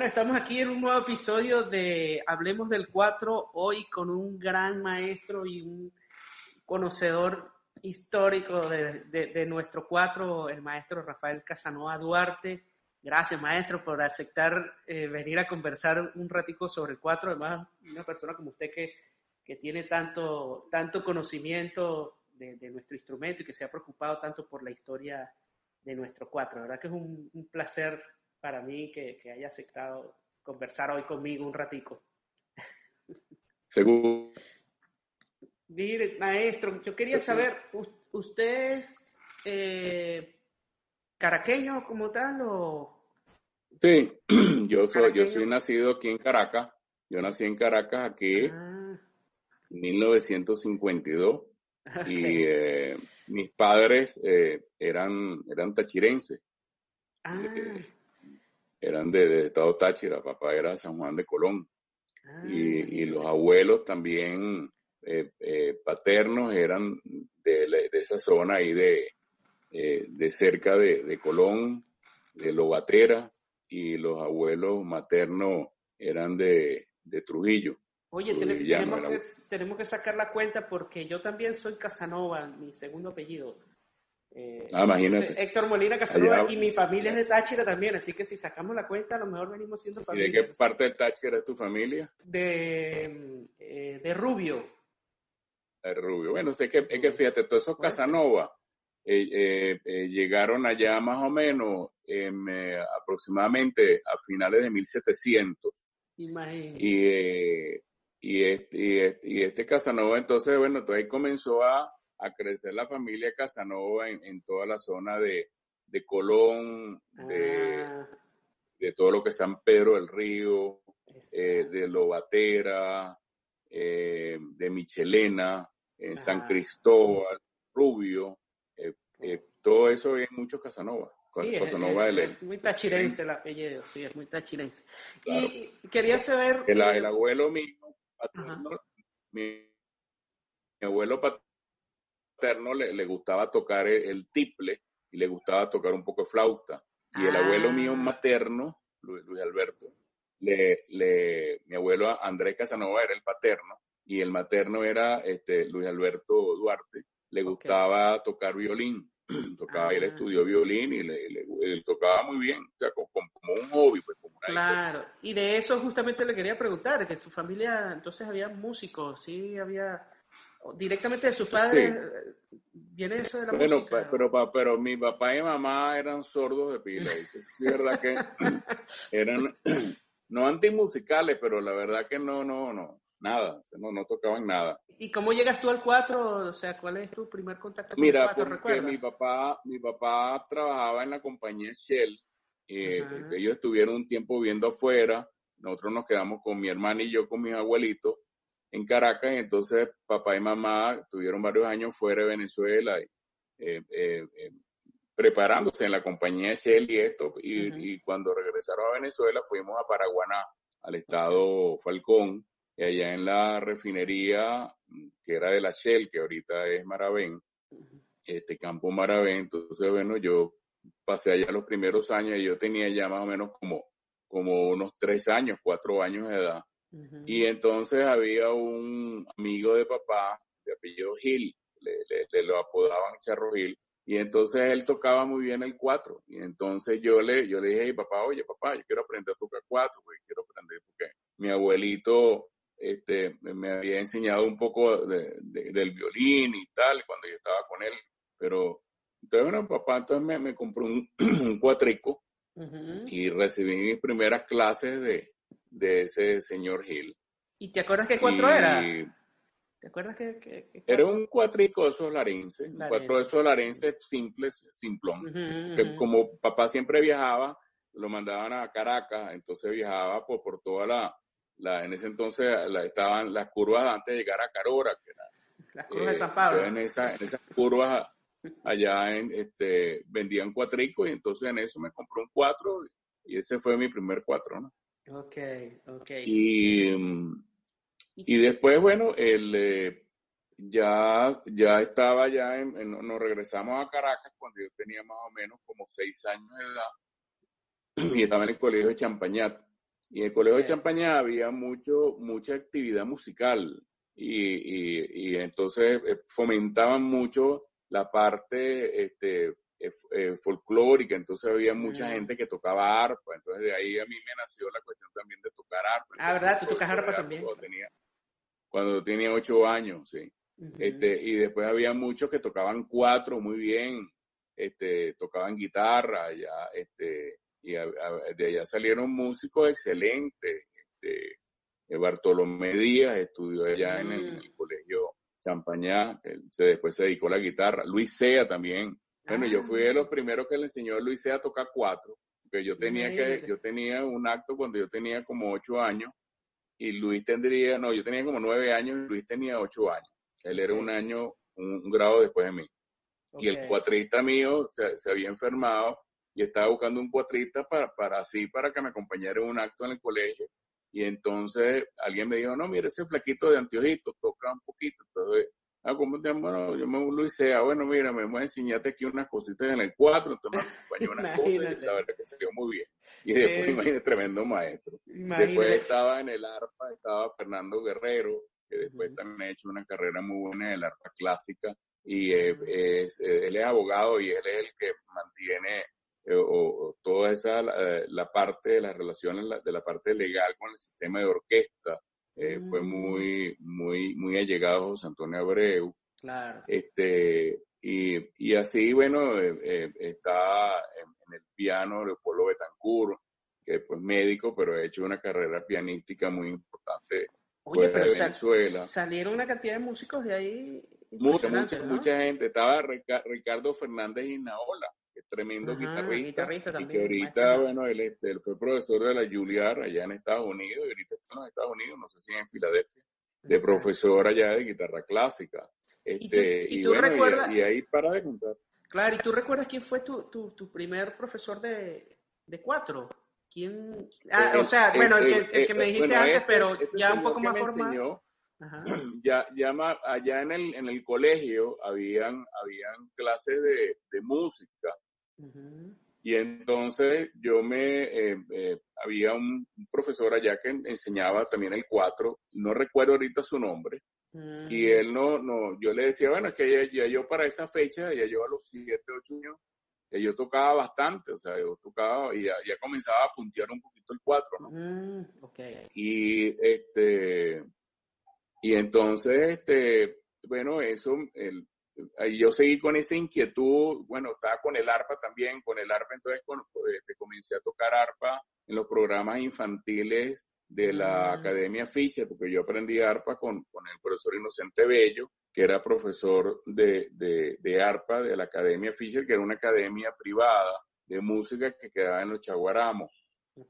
Bueno, estamos aquí en un nuevo episodio de Hablemos del 4, hoy con un gran maestro y un conocedor histórico de, nuestro 4, el maestro Rafael Casanova Duarte. Gracias, maestro, por aceptar eh, venir a conversar un ratico sobre el 4. Además, una persona como usted que, que tiene tanto, tanto conocimiento de, nuestro instrumento y que se ha preocupado tanto por la historia de nuestro 4. La verdad que es un, un placer para mí que, que haya aceptado conversar hoy conmigo un ratico. Seguro. Mire, maestro, yo quería saber, ¿usted es eh, caraqueño como tal o...? Sí, yo soy, yo soy nacido aquí en Caracas. Yo nací en Caracas aquí ah. en 1952 y eh, mis padres eh, eran, eran tachirenses. Ah eran de, estado Táchira, papá era San Juan de Colón. Ah, y, los abuelos también eh, eh, paternos eran de, esa zona ahí de, eh, de cerca de, Colón, de Lobatera, y los abuelos maternos eran de, Trujillo. Oye, tenemos, que, tenemos que sacar la cuenta porque yo también soy Casanova, mi segundo apellido. Eh, ah, imagínate. Héctor Molina Casanova y mi familia es de Táchira también, así que si sacamos la cuenta, a lo mejor venimos siendo familia. ¿Y de qué parte de Táchira es tu familia? De, eh, de Rubio. De Rubio. Bueno, sé que, es que fíjate, todos esos Casanova eh, llegaron allá más o menos aproximadamente a finales de 1700. Imagínate. Y, y, este, y, este Casanova, entonces, bueno, entonces ahí comenzó a a crecer la familia Casanova en, toda la zona de, Colón, de, ah. de, todo lo que es San Pedro del Río, eh, de Lobatera, eh, de Michelena, en San Cristóbal, Rubio, eh, todo eso es mucho Casanova. Sí, Casanova es, muy tachirense el apellido, sí, es muy tachirense. Y quería saber... El, abuelo mío, mi, mi, abuelo paterno, le, le gustaba tocar el, tiple y le gustaba tocar un poco de flauta. Y el abuelo mío ah. materno, Luis, Alberto, le, le, mi abuelo Andrés Casanova era el paterno y el materno era este, Luis Alberto Duarte. Le gustaba tocar violín, tocaba, ir él ah. estudió violín y le, tocaba muy bien, o sea, como, un hobby. Pues, como claro, y de eso justamente le quería preguntar, que su familia, entonces había músicos, sí, había directamente de sus padres viene eso de la bueno, Pero, pero mi papá y mamá eran sordos de pila. es verdad que eran no antimusicales, pero la verdad que no, no, no, nada, no, no tocaban nada. ¿Y cómo llegas tú al 4? O sea, ¿cuál es tu primer contacto con Mira, el porque mi papá, mi papá trabajaba en la compañía Shell. Eh, ellos estuvieron un tiempo viviendo afuera. Nosotros nos quedamos con mi hermana y yo con mis abuelitos en Caracas, y entonces papá y mamá tuvieron varios años fuera de Venezuela, eh, eh, eh, preparándose en la compañía de Shell y esto, y, cuando regresaron a Venezuela fuimos a Paraguaná, al estado Falcón, y allá en la refinería que era de la Shell, que ahorita es Maravén, este campo Maravén, entonces bueno, yo pasé allá los primeros años y yo tenía ya más o menos como, como unos tres años, cuatro años de edad. Y entonces había un amigo de papá de apellido Gil, le, lo apodaban Charro Gil, y entonces él tocaba muy bien el cuatro. Y entonces yo le, yo le dije papá, oye papá, yo quiero aprender a tocar cuatro, porque quiero aprender, porque mi abuelito este, me había enseñado un poco del violín y tal, cuando yo estaba con él. Pero entonces, bueno, papá entonces me, me compró un, cuatrico y recibí mis primeras clases de, de ese señor Hill. ¿Y te acuerdas qué cuatro era? ¿Te acuerdas que, Era un cuatrico de esos larenses, un cuatro de esos larenses simples, simplón. Que como papá siempre viajaba, lo mandaban a Caracas, entonces viajaba por, por toda la, la, en ese entonces estaban las curvas antes de llegar a Carora, que era, las curvas de San Pablo. En, esa, en esas curvas allá en, este, vendían cuatricos y entonces en eso me compró un cuatro y ese fue mi primer cuatro, ¿no? Ok, ok. Y, y después, bueno, el, eh, ya, ya estaba ya, en, nos regresamos a Caracas cuando yo tenía más o menos como seis años de edad y estaba en el colegio de Champañat. Y en el Colegio de Champañá había mucho, mucha actividad musical y, y, entonces eh, fomentaban mucho la parte este, eh, eh, folclórica, entonces había mucha mm. gente que tocaba arpa, entonces de ahí a mí me nació la cuestión también de tocar arpa. Ah, ¿verdad? ¿Tú tocas arpa también? Cuando tenía, cuando tenía ocho años, sí. este, y después había muchos que tocaban cuatro muy bien, este, tocaban guitarra, ya, este, y de allá salieron músicos excelentes. Este, eh, Bartolomé Díaz estudió allá en, el, mm. colegio Champañá, se, después se dedicó a la guitarra. Luis Sea también. Bueno, yo fui de los primeros que le enseñó a Luis a tocar cuatro, porque yo tenía que, yo tenía un acto cuando yo tenía como ocho años y Luis tendría, no, yo tenía como nueve años y Luis tenía ocho años. Él era un año, un, grado después de mí. Y el cuatrista mío se, se había enfermado y estaba buscando un cuatrista para, para así, para que me acompañara en un acto en el colegio. Y entonces alguien me dijo, no, mire ese flaquito de anteojitos, toca un poquito. Entonces, ah, ¿cómo te Bueno, yo me Luis Sea, bueno, mira, me voy a enseñarte aquí unas cositas en el cuatro, entonces me acompañó unas cosas y la verdad que salió muy bien. Y después, eh, imagínate, tremendo maestro. Después estaba en el arpa, estaba Fernando Guerrero, que después también ha hecho una carrera muy buena en el arpa clásica. Y eh, es, eh, él es abogado y él es el que mantiene eh, o, toda esa, la, parte de las relaciones, de la parte legal con el sistema de orquesta, eh, fue muy, muy, muy allegado a José Antonio Abreu. Claro. Este, y, y así, bueno, está en, el piano Leopoldo Betancur, que es pues médico, pero ha hecho una carrera pianística muy importante Oye, pero de Venezuela. salieron una cantidad de músicos de ahí. Mucha, mucha, mucha gente. Estaba Ricardo Fernández y Tremendo guitarrista, y que ahorita, bueno, él, este, él, fue profesor de la Juilliard allá en Estados Unidos, y ahorita está en los Estados Unidos, no sé si en Filadelfia, de profesor allá de guitarra clásica. Este, y, bueno, y, ahí para de contar. Claro, ¿y tú recuerdas quién fue tu, tu, tu primer profesor de, de cuatro? ¿Quién? Ah, o sea, bueno, el, que, me dijiste antes, este, pero este ya un poco más formal. Ya, ya allá en el, en el colegio habían, habían clases de, de música y entonces yo me, eh, eh, había un, profesor allá que enseñaba también el 4, no recuerdo ahorita su nombre, y mm. él no, no, yo le decía, bueno, es que ya, yo para esa fecha, ya yo a los 7, 8 años, ya yo tocaba bastante, o sea, yo tocaba y ya, comenzaba a puntear un poquito el 4, ¿no? Mm, y este, y entonces, este, bueno, eso, el, yo seguí con esa inquietud, bueno, estaba con el arpa también, con el arpa entonces este, comencé a tocar arpa en los programas infantiles de la mm. Academia Fischer, porque yo aprendí arpa con, con, el profesor Inocente Bello, que era profesor de, de, de, arpa de la Academia Fischer, que era una academia privada de música que quedaba en los Chaguaramos.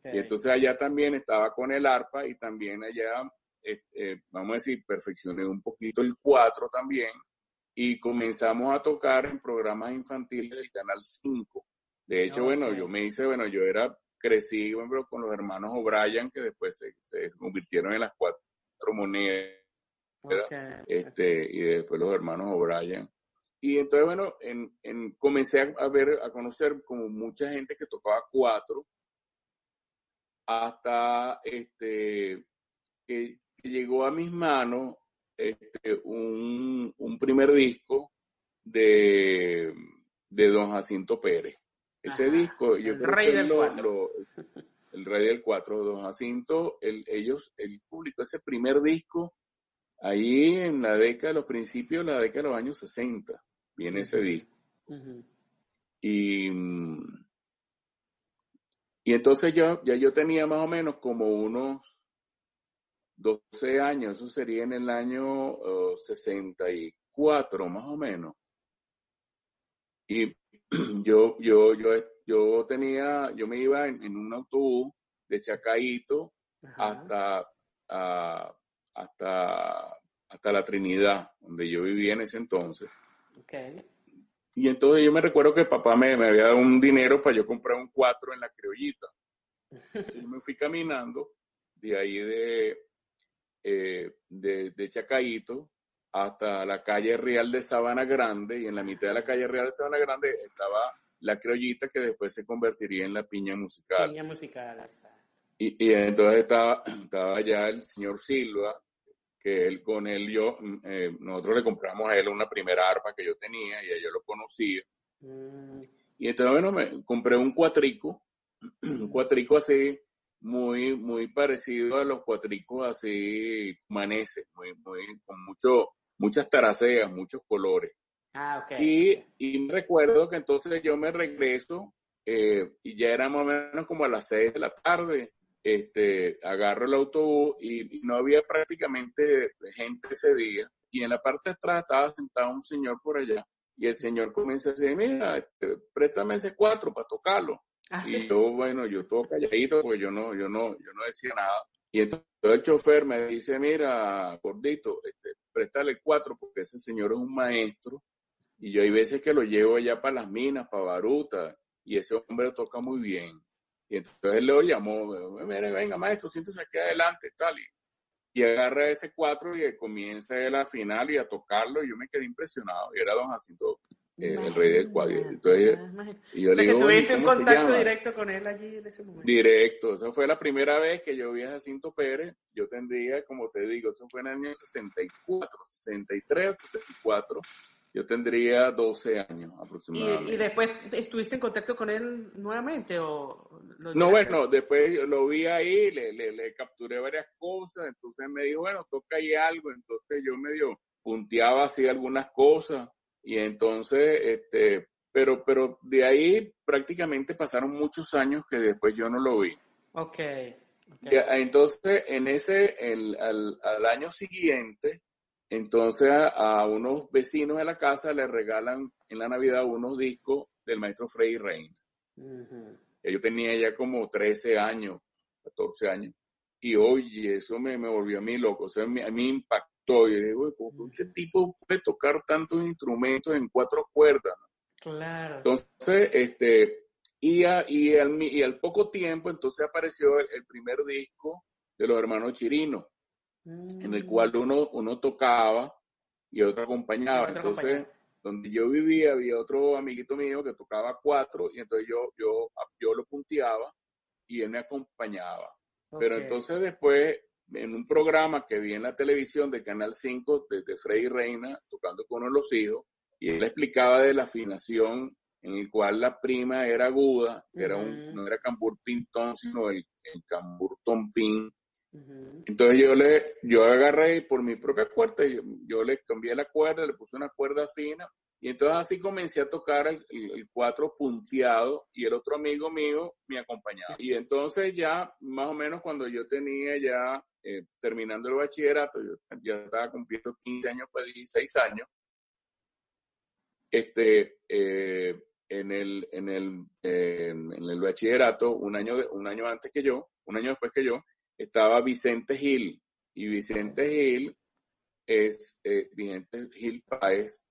Y entonces allá también estaba con el arpa y también allá, eh, eh, vamos a decir, perfeccioné un poquito el cuatro también y comenzamos a tocar en programas infantiles del Canal 5. De hecho, bueno, yo me hice, bueno, yo era, crecí bueno, con los hermanos O'Brien, que después se, se, convirtieron en las cuatro monedas, este, y después los hermanos O'Brien. Y entonces, bueno, en, en, comencé a, ver, a conocer como mucha gente que tocaba cuatro, hasta este, que llegó a mis manos este, un, un, primer disco de, de Don Jacinto Pérez. Ese disco, yo el rey del el rey del 4, Don Jacinto, el, ellos, el público, ese primer disco, ahí en la década, los principios de la década de los años 60, viene ese disco. Y, y entonces yo, ya yo tenía más o menos como unos 12 años, eso sería en el año 64 más o menos. Y yo, yo, yo, yo tenía, yo me iba en, un autobús de Chacaito hasta, hasta, hasta la Trinidad, donde yo vivía en ese entonces. Y entonces yo me recuerdo que papá me, me, había dado un dinero para yo comprar un cuatro en la criollita. y me fui caminando de ahí de, eh, de, de, Chacaito hasta la calle Real de Sabana Grande y en la mitad de la calle Real de Sabana Grande estaba la criollita que después se convertiría en la piña musical. Piña musical, y, entonces estaba, estaba ya el señor Silva, que él con él yo, eh, nosotros le compramos a él una primera arpa que yo tenía y yo lo conocía. Mm. Y entonces, bueno, me compré un cuatrico, un cuatrico así, muy, muy parecido a los cuatricos así maneses, muy, muy, con mucho, muchas taraceas, muchos colores. Ah, y, y me recuerdo que entonces yo me regreso eh, y ya era más o menos como a las seis de la tarde. Este, agarro el autobús y, no había prácticamente gente ese día. Y en la parte de atrás estaba sentado un señor por allá. Y el señor comienza a decir, mira, este, préstame ese cuatro para tocarlo. Ah, y yo, bueno, yo todo calladito, porque yo no, yo no, yo no decía nada. Y entonces el chofer me dice, mira, gordito, este, préstale cuatro, porque ese señor es un maestro. Y yo hay veces que lo llevo allá para las minas, para Baruta, y ese hombre toca muy bien. Y entonces él lo llamó, venga maestro, siéntese aquí adelante, tal. Y, y agarra ese cuatro y comienza él a final y a tocarlo. Y yo me quedé impresionado. Y era don Jacinto eh, el rey del cuadro. Entonces, y yo o sea, que tuviste un contacto directo con él allí en ese momento. Directo, esa fue la primera vez que yo vi a Jacinto Pérez. Yo tendría, como te digo, eso fue en el año 64, 63 64. Yo tendría 12 años aproximadamente. ¿Y, después estuviste en contacto con él nuevamente? o No, bueno, después lo vi ahí, le, le, le, capturé varias cosas, entonces me dijo, bueno, toca ahí algo, entonces yo medio punteaba así algunas cosas y entonces, este, pero, pero de ahí prácticamente pasaron muchos años que después yo no lo vi. Ok. Entonces, en ese, el, al, al, año siguiente, entonces a, unos vecinos de la casa le regalan en la Navidad unos discos del maestro Freddy Reina. Yo tenía ya como 13 años, 14 años. Y oye, eso me, me volvió a mí loco. O sea, a mí, a mí impactó y digo, ¿cómo este tipo puede tocar tantos instrumentos en cuatro cuerdas? Claro. Entonces, este, y, y, al, y al poco tiempo, entonces apareció el, primer disco de los hermanos Chirino, en el cual mm. uno, uno tocaba y otro acompañaba. entonces, donde yo vivía, había otro amiguito mío que tocaba cuatro, y entonces yo, yo, yo lo punteaba y él me acompañaba. Pero entonces después en un programa que vi en la televisión de Canal 5 de, Freddy Reina tocando con uno de los hijos y él explicaba de la afinación en el cual la prima era aguda, era un, no era cambur pintón, sino el, cambur tompín. Entonces yo le, yo agarré por mi propia cuerda, yo, yo, le cambié la cuerda, le puse una cuerda fina y entonces así comencé a tocar el, cuatro punteado y el otro amigo mío me acompañaba. Y entonces ya, más o menos cuando yo tenía ya eh, terminando el bachillerato, yo ya estaba cumpliendo 15 años, pues 16 años, este, eh, en, el, en, el, en el bachillerato, un año, un año antes que yo, un año después que yo, estaba Vicente Gil. Y Vicente Gil es, eh, Vicente Gil Páez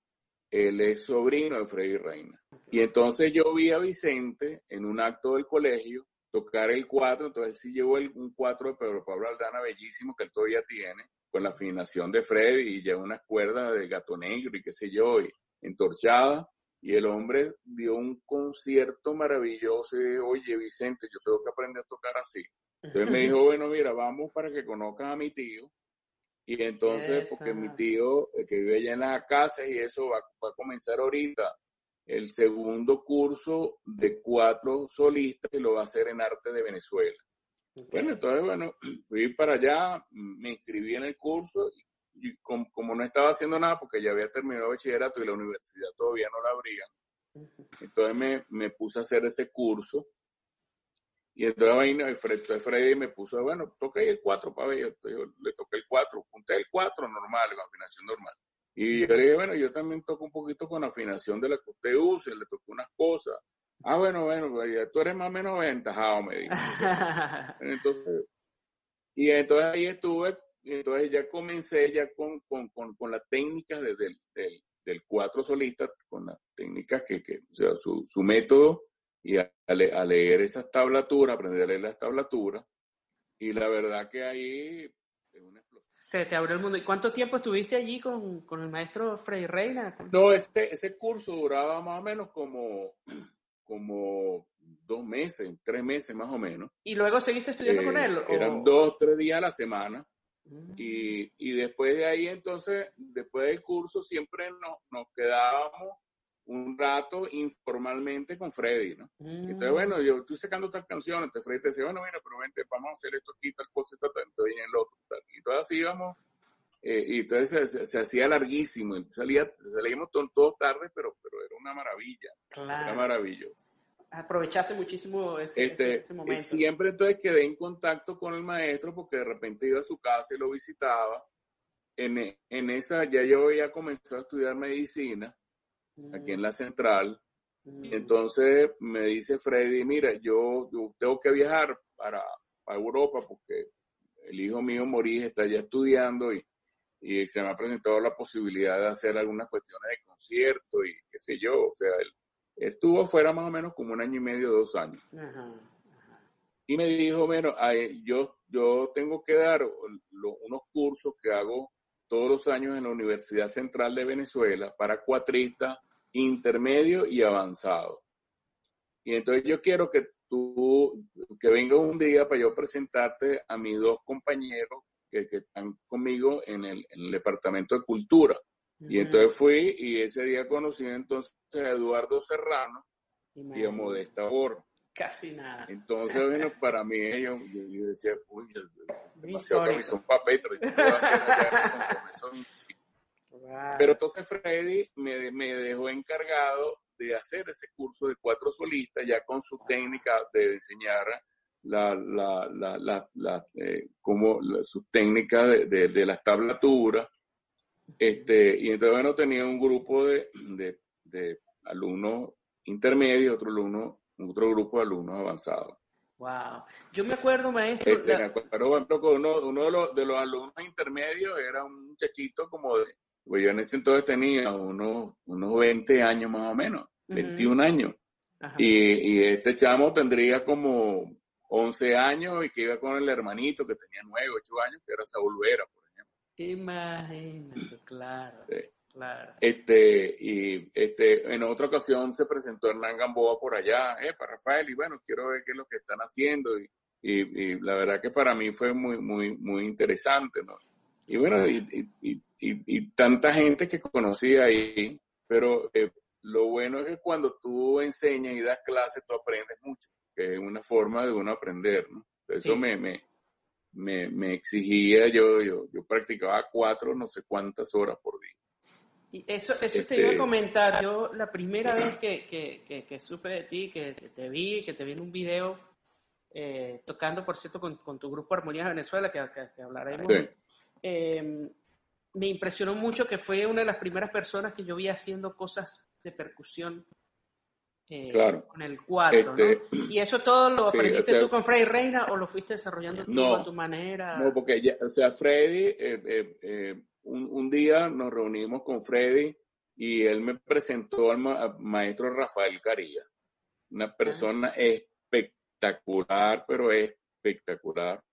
él es sobrino de Freddy Reina. Y entonces yo vi a Vicente en un acto del colegio tocar el cuatro, entonces sí llevó el, un cuatro de Pedro Pablo Aldana bellísimo que él todavía tiene, con la afinación de Freddy y lleva unas cuerdas de gato negro y qué sé yo, y entorchada. Y el hombre dio un concierto maravilloso y dijo, oye Vicente, yo tengo que aprender a tocar así. Entonces me dijo, bueno, mira, vamos para que conozcan a mi tío y entonces, porque mi tío, eh, que vive allá en las casas y eso va, a comenzar ahorita el segundo curso de cuatro solistas y lo va a hacer en arte de Venezuela. Bueno, entonces, bueno, fui para allá, me inscribí en el curso y, como, no estaba haciendo nada porque ya había terminado el bachillerato y la universidad todavía no la abrían, entonces me, me puse a hacer ese curso y entonces ahí Freddy me puso, bueno, toqué el 4 para ver, yo le toqué el 4, punté el 4 normal, con afinación normal. Y yo le dije, bueno, yo también toco un poquito con afinación de la que usted usa, le toqué unas cosas. Ah, bueno, bueno, pues tú eres más o menos aventajado, me dijo. Entonces, y entonces ahí estuve, y entonces ya comencé ya con, con, con, con las técnicas de, del, del, del cuatro solista, con las técnicas que, que o sea, su, su método y a, leer esas tablaturas, aprender a leer las tablaturas. Y la verdad que ahí es una explosión. Se te abrió el mundo. ¿Y cuánto tiempo estuviste allí con, con el maestro Frei Reina? No, ese, ese curso duraba más o menos como, como dos meses, tres meses más o menos. ¿Y luego seguiste estudiando con él? Eran dos, tres días a la semana. Mm. Y, y, después de ahí, entonces, después del curso, siempre nos, nos quedábamos un rato informalmente con Freddy, ¿no? Entonces, bueno, mm. yo estoy sacando tal canción, entonces Freddy te decía, bueno, mira, pero vente, vamos a hacer esto aquí, tal cosa, tal, entonces en el otro, tal. Y entonces así íbamos, eh, y entonces se, hacía larguísimo, salía, salíamos todos, tarde, pero, pero era una maravilla, claro. era maravilloso. Aprovechaste muchísimo ese, este, ese, momento. Siempre entonces quedé en contacto con el maestro porque de repente iba a su casa y lo visitaba. En, en esa ya yo había comenzado a estudiar medicina aquí en la central. Y entonces me dice Freddy, mira, yo, tengo que viajar para, Europa porque el hijo mío Moris está ya estudiando y, y, se me ha presentado la posibilidad de hacer algunas cuestiones de concierto y qué sé yo. O sea, él, estuvo fuera más o menos como un año y medio, dos años. Y me dijo, bueno, yo, yo tengo que dar unos cursos que hago todos los años en la Universidad Central de Venezuela para cuatristas intermedio y avanzado. Y entonces yo quiero que tú, que venga un día para yo presentarte a mis dos compañeros que, están conmigo en el, departamento de cultura. Y entonces fui y ese día conocí entonces a Eduardo Serrano y a Modesta Borro. Casi nada. Entonces, bueno, para mí yo, yo, decía, uy, demasiado camisón papel, pero entonces Freddy me, me, dejó encargado de hacer ese curso de cuatro solistas ya con su técnica de diseñar la, la, la, la, eh, como su técnica de, de, las tablaturas. Este, y entonces, bueno, tenía un grupo de, de, de alumnos intermedios, otro, alumno, otro grupo de alumnos avanzados. Wow. Yo me acuerdo, maestro. Este, Me acuerdo, que uno, uno de, los, de los alumnos intermedios era un muchachito como de pues yo en ese entonces tenía unos, unos 20 años más o menos, 21 años. Y, y, este chamo tendría como 11 años y que iba con el hermanito que tenía 9, 8 años, que era Saúl Vera, por ejemplo. Imagínate, claro. Claro. Este, y este, en otra ocasión se presentó Hernán Gamboa por allá, eh, para Rafael, y bueno, quiero ver qué es lo que están haciendo. Y, y, y, la verdad que para mí fue muy, muy, muy interesante, ¿no? Y bueno, y, y, y, tanta gente que conocí ahí, pero eh, lo bueno es que cuando tú enseñas y das clases, tú aprendes mucho, que es una forma de uno aprender, ¿no? Eso me, me, me, me, exigía, yo, yo, yo practicaba cuatro, no sé cuántas horas por día. Y eso, eso te iba a este, comentar. Yo la primera vez que, que, que, supe de ti, que te vi, que te vi en un video eh, tocando, por cierto, con, con, tu grupo Armonía de Venezuela, que, que, hablaremos. Eh, me impresionó mucho que fue una de las primeras personas que yo vi haciendo cosas de percusión eh, con el cuatro, este, ¿Y eso todo lo aprendiste tú con Freddy Reina o lo fuiste desarrollando tú a tu manera? No, porque ya, o sea, Freddy, eh, eh, un, día nos reunimos con Freddy y él me presentó al maestro Rafael Caría, una ah. persona espectacular, pero espectacular.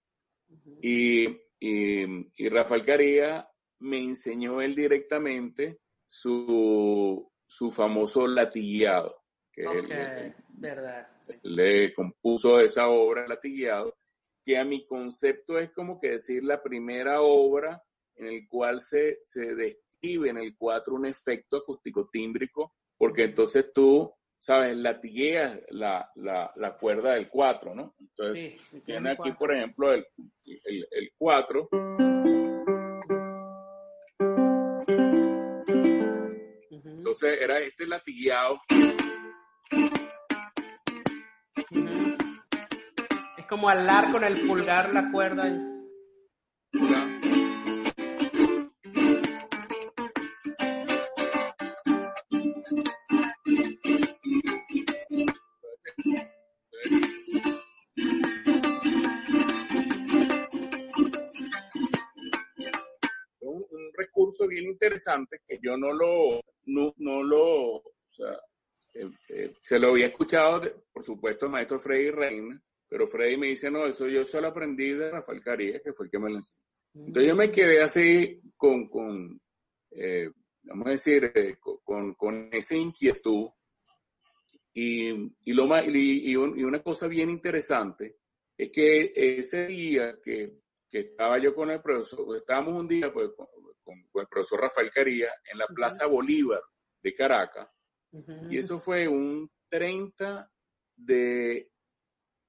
y, y, y Rafael Caría me enseñó él directamente su, su famoso latigueado. Que él, verdad. le compuso esa obra, latigueado, que a mi concepto es como que decir la primera obra en el cual se, se describe en el 4 un efecto acústico tímbrico, porque entonces tú, sabes, latigueas la, la, la cuerda del 4, ¿no? Entonces, tiene aquí, por ejemplo, el 4. El, Entonces era este latigueado. Es como alar con el pulgar la cuerda. Bien interesante que yo no lo, no, no lo, o sea, eh, eh, se lo había escuchado, por supuesto, maestro Freddy Reina, pero Freddy me dice, no, eso yo solo aprendí de Rafael Carías, que fue el que me lo enseñó. Entonces yo me quedé así con, con eh, vamos a decir, con, con, esa inquietud Y, y, lo y, y, una cosa bien interesante es que ese día que, que, estaba yo con el profesor, estábamos un día pues, con, el profesor Rafael Caría en la Plaza Bolívar de Caracas, y eso fue un 30 de,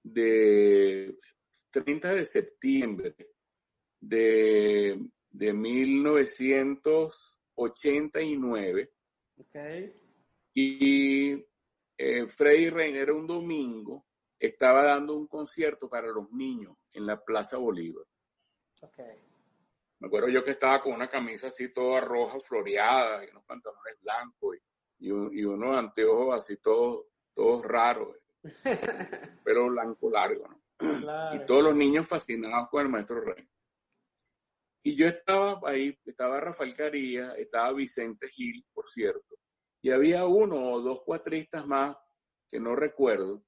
de 30 de septiembre de, de 1989. Okay. Y eh, Freddy Reiner un domingo estaba dando un concierto para los niños en la Plaza Bolívar. Okay. Me acuerdo yo que estaba con una camisa así toda roja, floreada, y unos pantalones blancos y, y, unos anteojos así todos, todos raros, pero blanco largo, ¿no? Y todos los niños fascinados con el maestro Reiner. Y yo estaba ahí, estaba Rafael Caría, estaba Vicente Gil, por cierto, y había uno o dos cuatristas más que no recuerdo.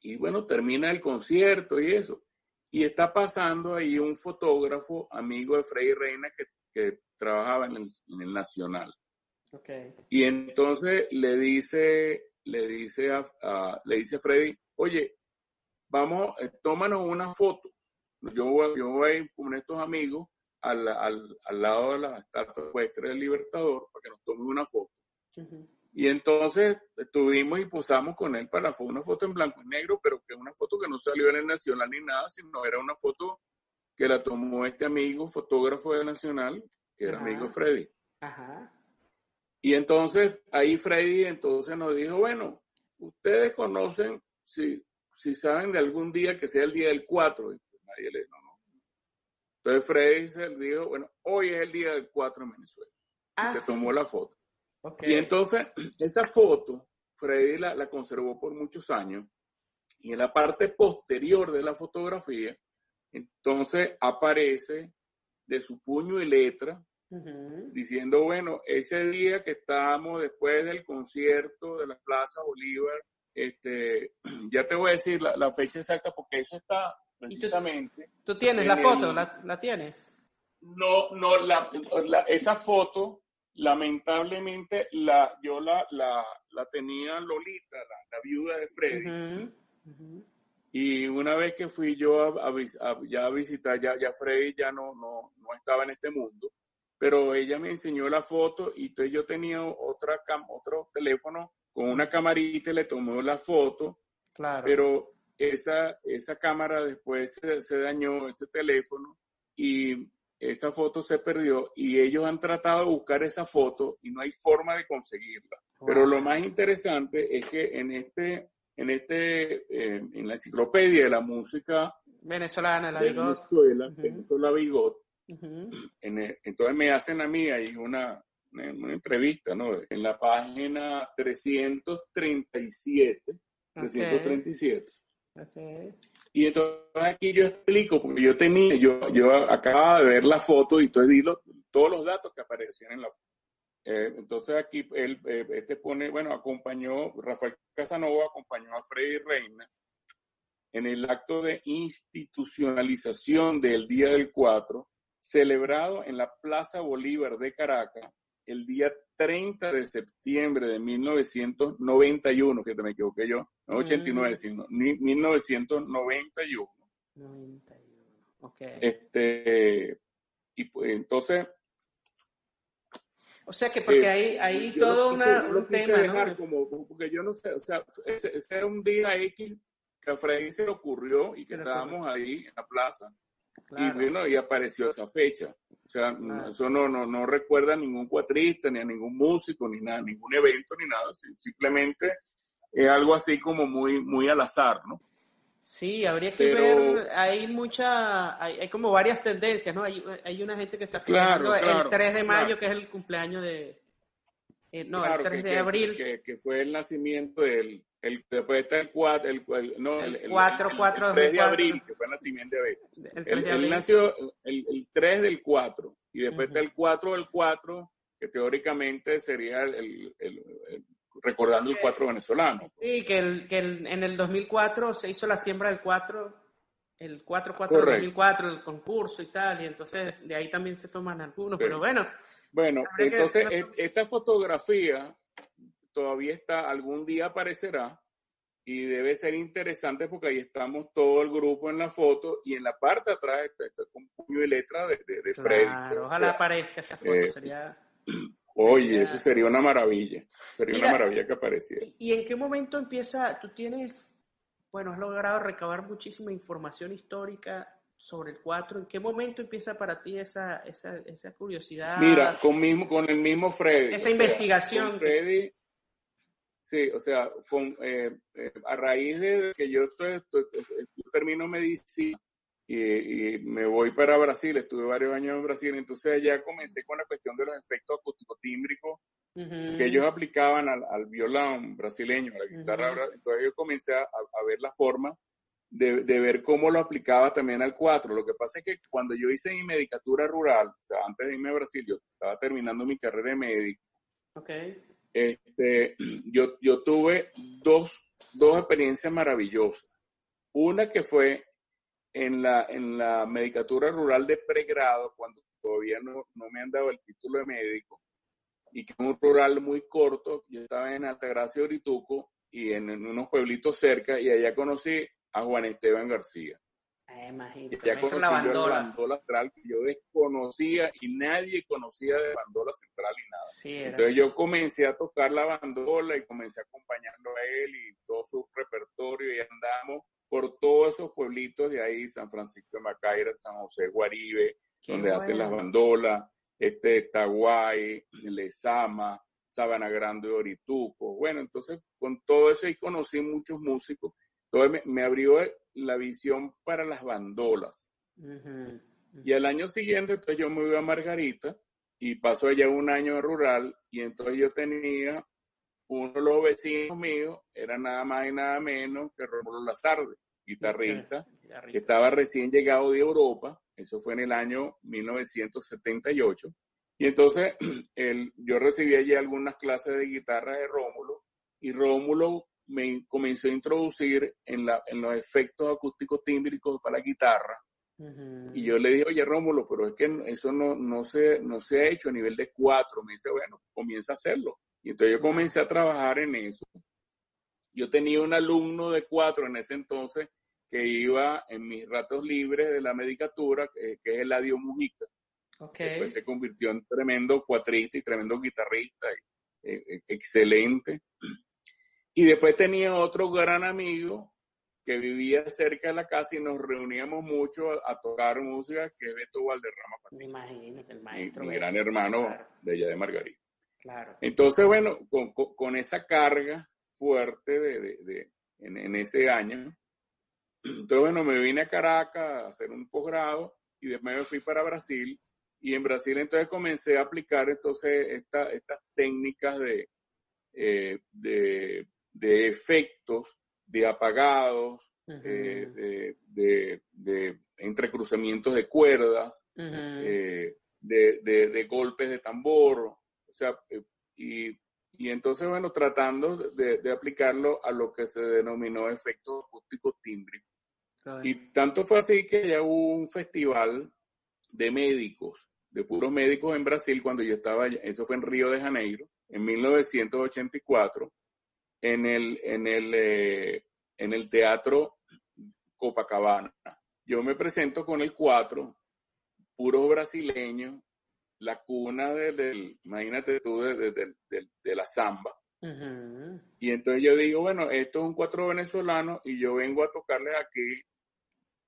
Y bueno, termina el concierto y eso. Y está pasando ahí un fotógrafo, amigo de Freddy Reina, que, que trabajaba en el, en el Nacional. Okay. Y entonces le dice, le dice a, le dice a Freddy, oye, vamos, eh, tómanos una foto. Yo voy, yo voy con estos amigos al, al, al lado de la estatua ecuestre del Libertador para que nos tome una foto. Y entonces estuvimos y posamos con él para una foto en blanco y negro, pero que una foto que no salió en el Nacional ni nada, sino era una foto que la tomó este amigo, fotógrafo del Nacional, que era amigo Freddy. Ajá. Y entonces ahí Freddy entonces nos dijo, bueno, ustedes conocen, si, si saben de algún día que sea el día del 4, nadie le no, no. Entonces Freddy se dijo, bueno, hoy es el día del 4 en Venezuela. y ah, se tomó la foto. Y entonces, esa foto, Freddy la, la, conservó por muchos años y en la parte posterior de la fotografía, entonces aparece de su puño y letra, diciendo, bueno, ese día que estábamos después del concierto de la Plaza Bolívar, este, ya te voy a decir la, fecha exacta porque eso está precisamente. ¿Tú, tienes la foto? ¿La, ¿La, tienes? No, no, la, esa foto lamentablemente la, yo la, la, la tenía Lolita, la, viuda de Freddy. Y una vez que fui yo a, a, ya a visitar, ya, ya Freddy ya no, no, no estaba en este mundo, pero ella me enseñó la foto y entonces yo tenía otra otro teléfono con una camarita y le tomó la foto. Claro. Pero esa, esa cámara después se, se dañó, ese teléfono, y esa foto se perdió y ellos han tratado de buscar esa foto y no hay forma de conseguirla. Pero lo más interesante es que en este, en este, eh, en la enciclopedia de la música venezolana, la de Venezuela, Venezuela Bigot, entonces me hacen a mí ahí una, una, entrevista, ¿no? En la página 337, 337. Y entonces aquí yo explico, porque yo tenía, yo, yo acababa de ver la foto y entonces di todos los datos que aparecían en la foto. Eh, entonces aquí él, eh, este pone, bueno, acompañó, Rafael Casanova acompañó a Freddy Reina en el acto de institucionalización del Día del Cuatro, celebrado en la Plaza Bolívar de Caracas el día 30 de septiembre de 1991, que me equivoqué yo, no 89, mm. sino 1991. 91, ok. Este, y pues entonces... O sea que porque eh, ahí, todo una, un tema, dejar como, porque yo no sé, o sea, ese, era un día X que a Freddy se le ocurrió y que estábamos ahí en la plaza y bueno, y apareció esa fecha. O sea, eso no, no, no recuerda a ningún cuatrista, ni a ningún músico, ni nada, ningún evento, ni nada. Simplemente es algo así como muy, muy al azar, ¿no? Sí, habría que ver, hay mucha, hay, hay, como varias tendencias, ¿no? Hay, hay una gente que está claro, el 3 de mayo, que es el cumpleaños de, eh, no, el 3 de abril. Que, que, fue el nacimiento del, el, después está el 4, el, no, el, 4, 4, 3 de abril, que fue el nacimiento de Abel. Él nació el, 3 del 4, y después está el 4 del 4, que teóricamente sería el, recordando el 4 venezolano. Sí, que, el, que en el 2004 se hizo la siembra del 4, el 4-4 del 2004, el concurso y tal, y entonces de ahí también se toman algunos, pero bueno. Bueno, entonces esta fotografía todavía está, algún día aparecerá y debe ser interesante porque ahí estamos todo el grupo en la foto y en la parte de atrás está, con puño y letra de, de, Freddy. ojalá aparezca esa foto, eh, sería... Oye, eso sería una maravilla, sería una maravilla que apareciera. ¿Y en qué momento empieza, tú tienes, bueno, has logrado recabar muchísima información histórica sobre el 4, ¿en qué momento empieza para ti esa, esa, esa curiosidad? Mira, con, mismo, con el mismo Freddy. Esa investigación. Con Freddy, sí, o sea, con, eh, eh, a raíz de que yo, estoy, termino medicina y, me voy para Brasil, estuve varios años en Brasil, entonces ya comencé con la cuestión de los efectos acústico-tímbricos que ellos aplicaban al, al, violón brasileño, a la guitarra, entonces yo comencé a, a ver la forma de, de, ver cómo lo aplicaba también al 4. Lo que pasa es que cuando yo hice mi medicatura rural, o sea, antes de irme a Brasil, yo estaba terminando mi carrera de médico. Okay. Este, yo, yo tuve dos, experiencias maravillosas. Una que fue en la, en la medicatura rural de pregrado, cuando todavía no, no me han dado el título de médico, y que es un rural muy corto. Yo estaba en Altagracia, Orituco, y en, unos pueblitos cerca, y allá conocí a Juan Esteban García. Eh, imagínate, ya conocí la bandola. yo bandola central que yo desconocía y nadie conocía de bandola central y nada. Entonces yo comencé a tocar la bandola y comencé a acompañarlo a él y todo su repertorio y andamos por todos esos pueblitos de ahí, San Francisco de Macaira, San José Guaribe, donde hacen las bandolas, este Taguay, Lezama, Sabana Grande, Orituco. Bueno, entonces con todo eso ahí conocí muchos músicos entonces me, abrió la visión para las bandolas. Y al año siguiente, entonces yo me voy a Margarita y pasó allá un año rural y entonces yo tenía uno de los vecinos míos, era nada más y nada menos que Rómulo Lazarde, guitarrista, que estaba recién llegado de Europa, eso fue en el año 1978. Y entonces él, yo recibí allí algunas clases de guitarra de Rómulo y Rómulo me comenzó a introducir en, la, en los efectos acústicos tímbricos para la guitarra. Y yo le dije, oye Rómulo, pero es que eso no, no, se, no se ha hecho a nivel de cuatro. Me dice, bueno, comienza a hacerlo. Y entonces yo comencé a trabajar en eso. Yo tenía un alumno de cuatro en ese entonces que iba en mis ratos libres de la medicatura, que, es es Eladio Mujica. Okay. Después se convirtió en tremendo cuatrista y tremendo guitarrista, eh, eh, excelente. Y después tenía otro gran amigo que vivía cerca de la casa y nos reuníamos mucho a, tocar música, que es Beto Valderrama Imagínate, el maestro. Mi, gran hermano de ella de Margarita. Claro. Entonces, bueno, con, con, esa carga fuerte de, de, de en, en, ese año, entonces, bueno, me vine a Caracas a hacer un posgrado y después me fui para Brasil. Y en Brasil entonces comencé a aplicar entonces esta, estas técnicas de, eh, de de efectos, de apagados, eh, de, de, entrecruzamientos de cuerdas, eh, de, golpes de tambor, o sea, eh, y, y, entonces, bueno, tratando de, aplicarlo a lo que se denominó efecto acústico tímbrico. Y tanto fue así que ya hubo un festival de médicos, de puros médicos en Brasil, cuando yo estaba, eso fue en Río de Janeiro, en 1984, en el, en el, eh, en el Teatro Copacabana. Yo me presento con el 4, puro brasileño, la cuna del, imagínate tú, de, de, la samba. Y entonces yo digo, bueno, esto es un cuatro venezolano y yo vengo a tocarles aquí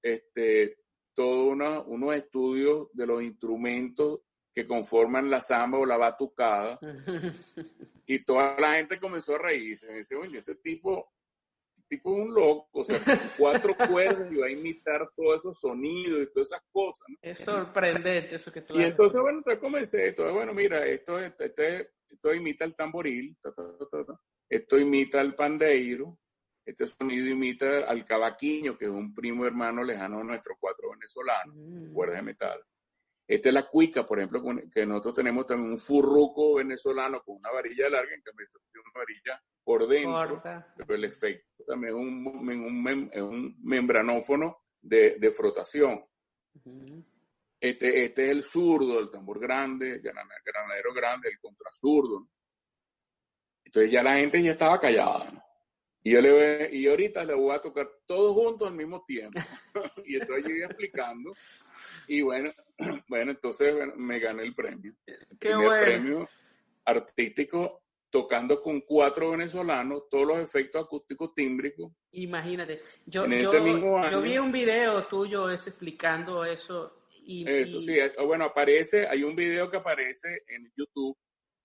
este, todos unos estudios de los instrumentos que conforman la samba o la batucada. y toda la gente comenzó a reírse. Dice, oye, este tipo, tipo un loco, o sea, cuatro cuerdas y va a imitar todos esos sonidos y todas esas cosas. Es sorprendente eso que tú Y entonces, bueno, entonces comencé, esto, bueno, mira, esto, este, esto imita el tamboril, esto imita el pandeiro, este sonido imita al cavaquinho, que es un primo hermano lejano de nuestros cuatro venezolanos, mm. cuerdas de metal. Esta es la cuica, por ejemplo, que nosotros tenemos también un furruco venezolano con una varilla larga, en cambio tiene una varilla por dentro, pero el efecto también es un, un, un membranófono de, de frotación. este, este es el zurdo, el tambor grande, el granadero grande, el contrazurdo. Entonces ya la gente ya estaba callada. Y yo le y ahorita le voy a tocar todos juntos al mismo tiempo. y entonces yo iba explicando. Y bueno, bueno, entonces me gané el premio. El Qué bueno. premio artístico tocando con cuatro venezolanos todos los efectos acústicos tímbricos. Imagínate, yo, En vi un video tuyo es explicando eso. Y, Eso y- sí, es- bueno, aparece, hay un video que aparece en YouTube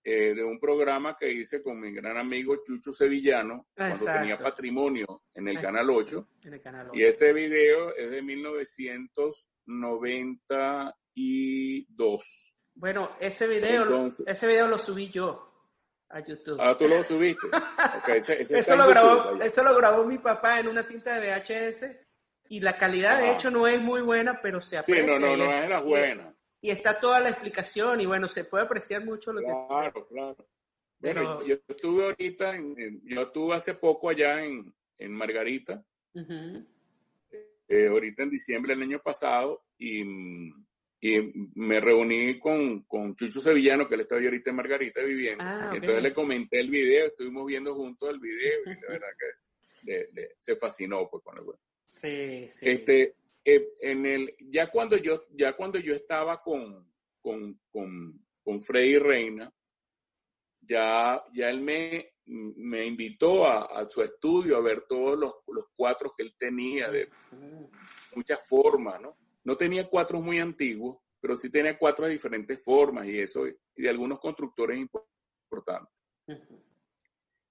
eh, de un programa que hice con mi gran amigo Chucho Sevillano cuando tenía patrimonio en el Exacto. Canal 8. en el canal. Y ese video es de 1992. Bueno, ese video, Entonces- ese video lo subí yo a YouTube. Ah, tú lo subiste. Ok, ese- ese eso, lo grabó, YouTube, eso lo grabó mi papá en una cinta de VHS y la calidad de Ajá. hecho no es muy buena, pero se Sí, aprecia. no, no, y no es la buena. Y está toda la explicación y bueno, se puede apreciar mucho lo que... Claro, claro. Bueno, Pero- yo estuve ahorita, en- en- yo estuve hace poco allá en, en Margarita, Ujú. Eh, ahorita en diciembre del año pasado, y, y me reuní con, con Chucho Sevillano, que él estaba ahorita en Margarita viviendo. Ah, entonces le comenté el video, estuvimos viendo juntos el video, y la verdad que le- le- se fascinó pues, con el güey. Sí, sí. Este, eh, en el, ya cuando yo, ya cuando yo estaba con, con, con, con Freddy Reina, ya, ya él me, me invitó a, a su estudio a ver todos los, los cuatros que él tenía de muchas formas, ¿no? No tenía cuatros muy antiguos, pero sí tenía cuatro de diferentes formas y eso, y de algunos constructores importantes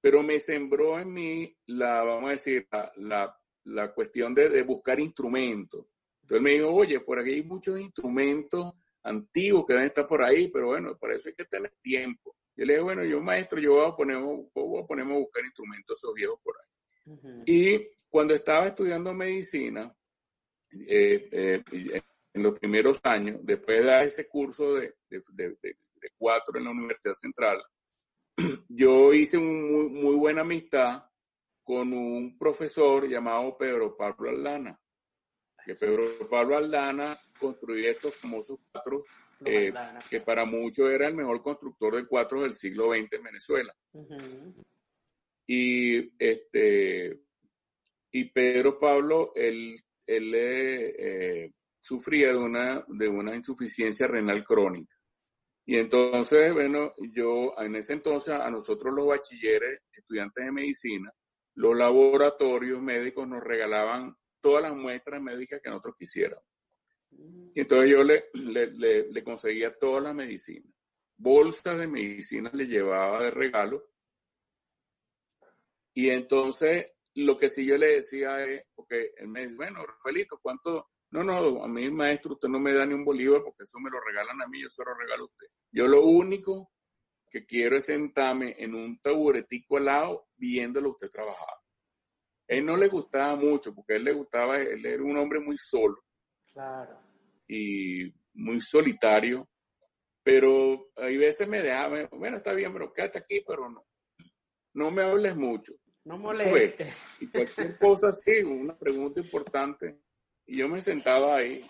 pero me sembró en mí la, vamos a decir, la, la, la cuestión de, de buscar instrumentos. Entonces me dijo, oye, por aquí hay muchos instrumentos antiguos que deben estar por ahí, pero bueno, para eso hay que tener tiempo. Yo le dije, bueno, yo maestro, yo voy a, poner, voy a ponerme a buscar instrumentos esos viejos por ahí. Ujú. Y cuando estaba estudiando medicina, eh, eh, en los primeros años, después de dar ese curso de, de, de- de- cuatro en la Universidad Central, yo hice un muy, muy buena amistad con un profesor llamado Pedro Pablo Aldana. Que Pedro Pablo Aldana construía estos famosos cuatros, No, eh, que para muchos era el mejor constructor de cuatros del siglo XX en Venezuela. Y este y Pedro Pablo él, él eh, eh, sufría de una de una insuficiencia renal crónica. Y entonces bueno yo en ese entonces a nosotros los bachilleres estudiantes de medicina los laboratorios médicos nos regalaban todas las muestras médicas que nosotros quisiéramos y entonces yo le, le, le, le conseguía todas las medicinas bolsas de medicina le llevaba de regalo y entonces, lo que sí yo le decía es, porque él me dice, bueno, Rafaelito, ¿cuánto? No, no, a mí, maestro, usted no me da ni un bolívar porque eso me lo regalan a mí, yo se lo regalo a usted. Yo lo único que quiero es sentarme en un taburetico al lado viéndolo usted trabajar. Él no le gustaba mucho porque él le gustaba, él era un hombre muy solo Claro. Y muy solitario, pero hay veces me dejaba, bueno, está bien, pero quédate aquí, pero no, no me hables mucho. No moleste. Y cualquier cosa así, una pregunta importante. Y yo me sentaba ahí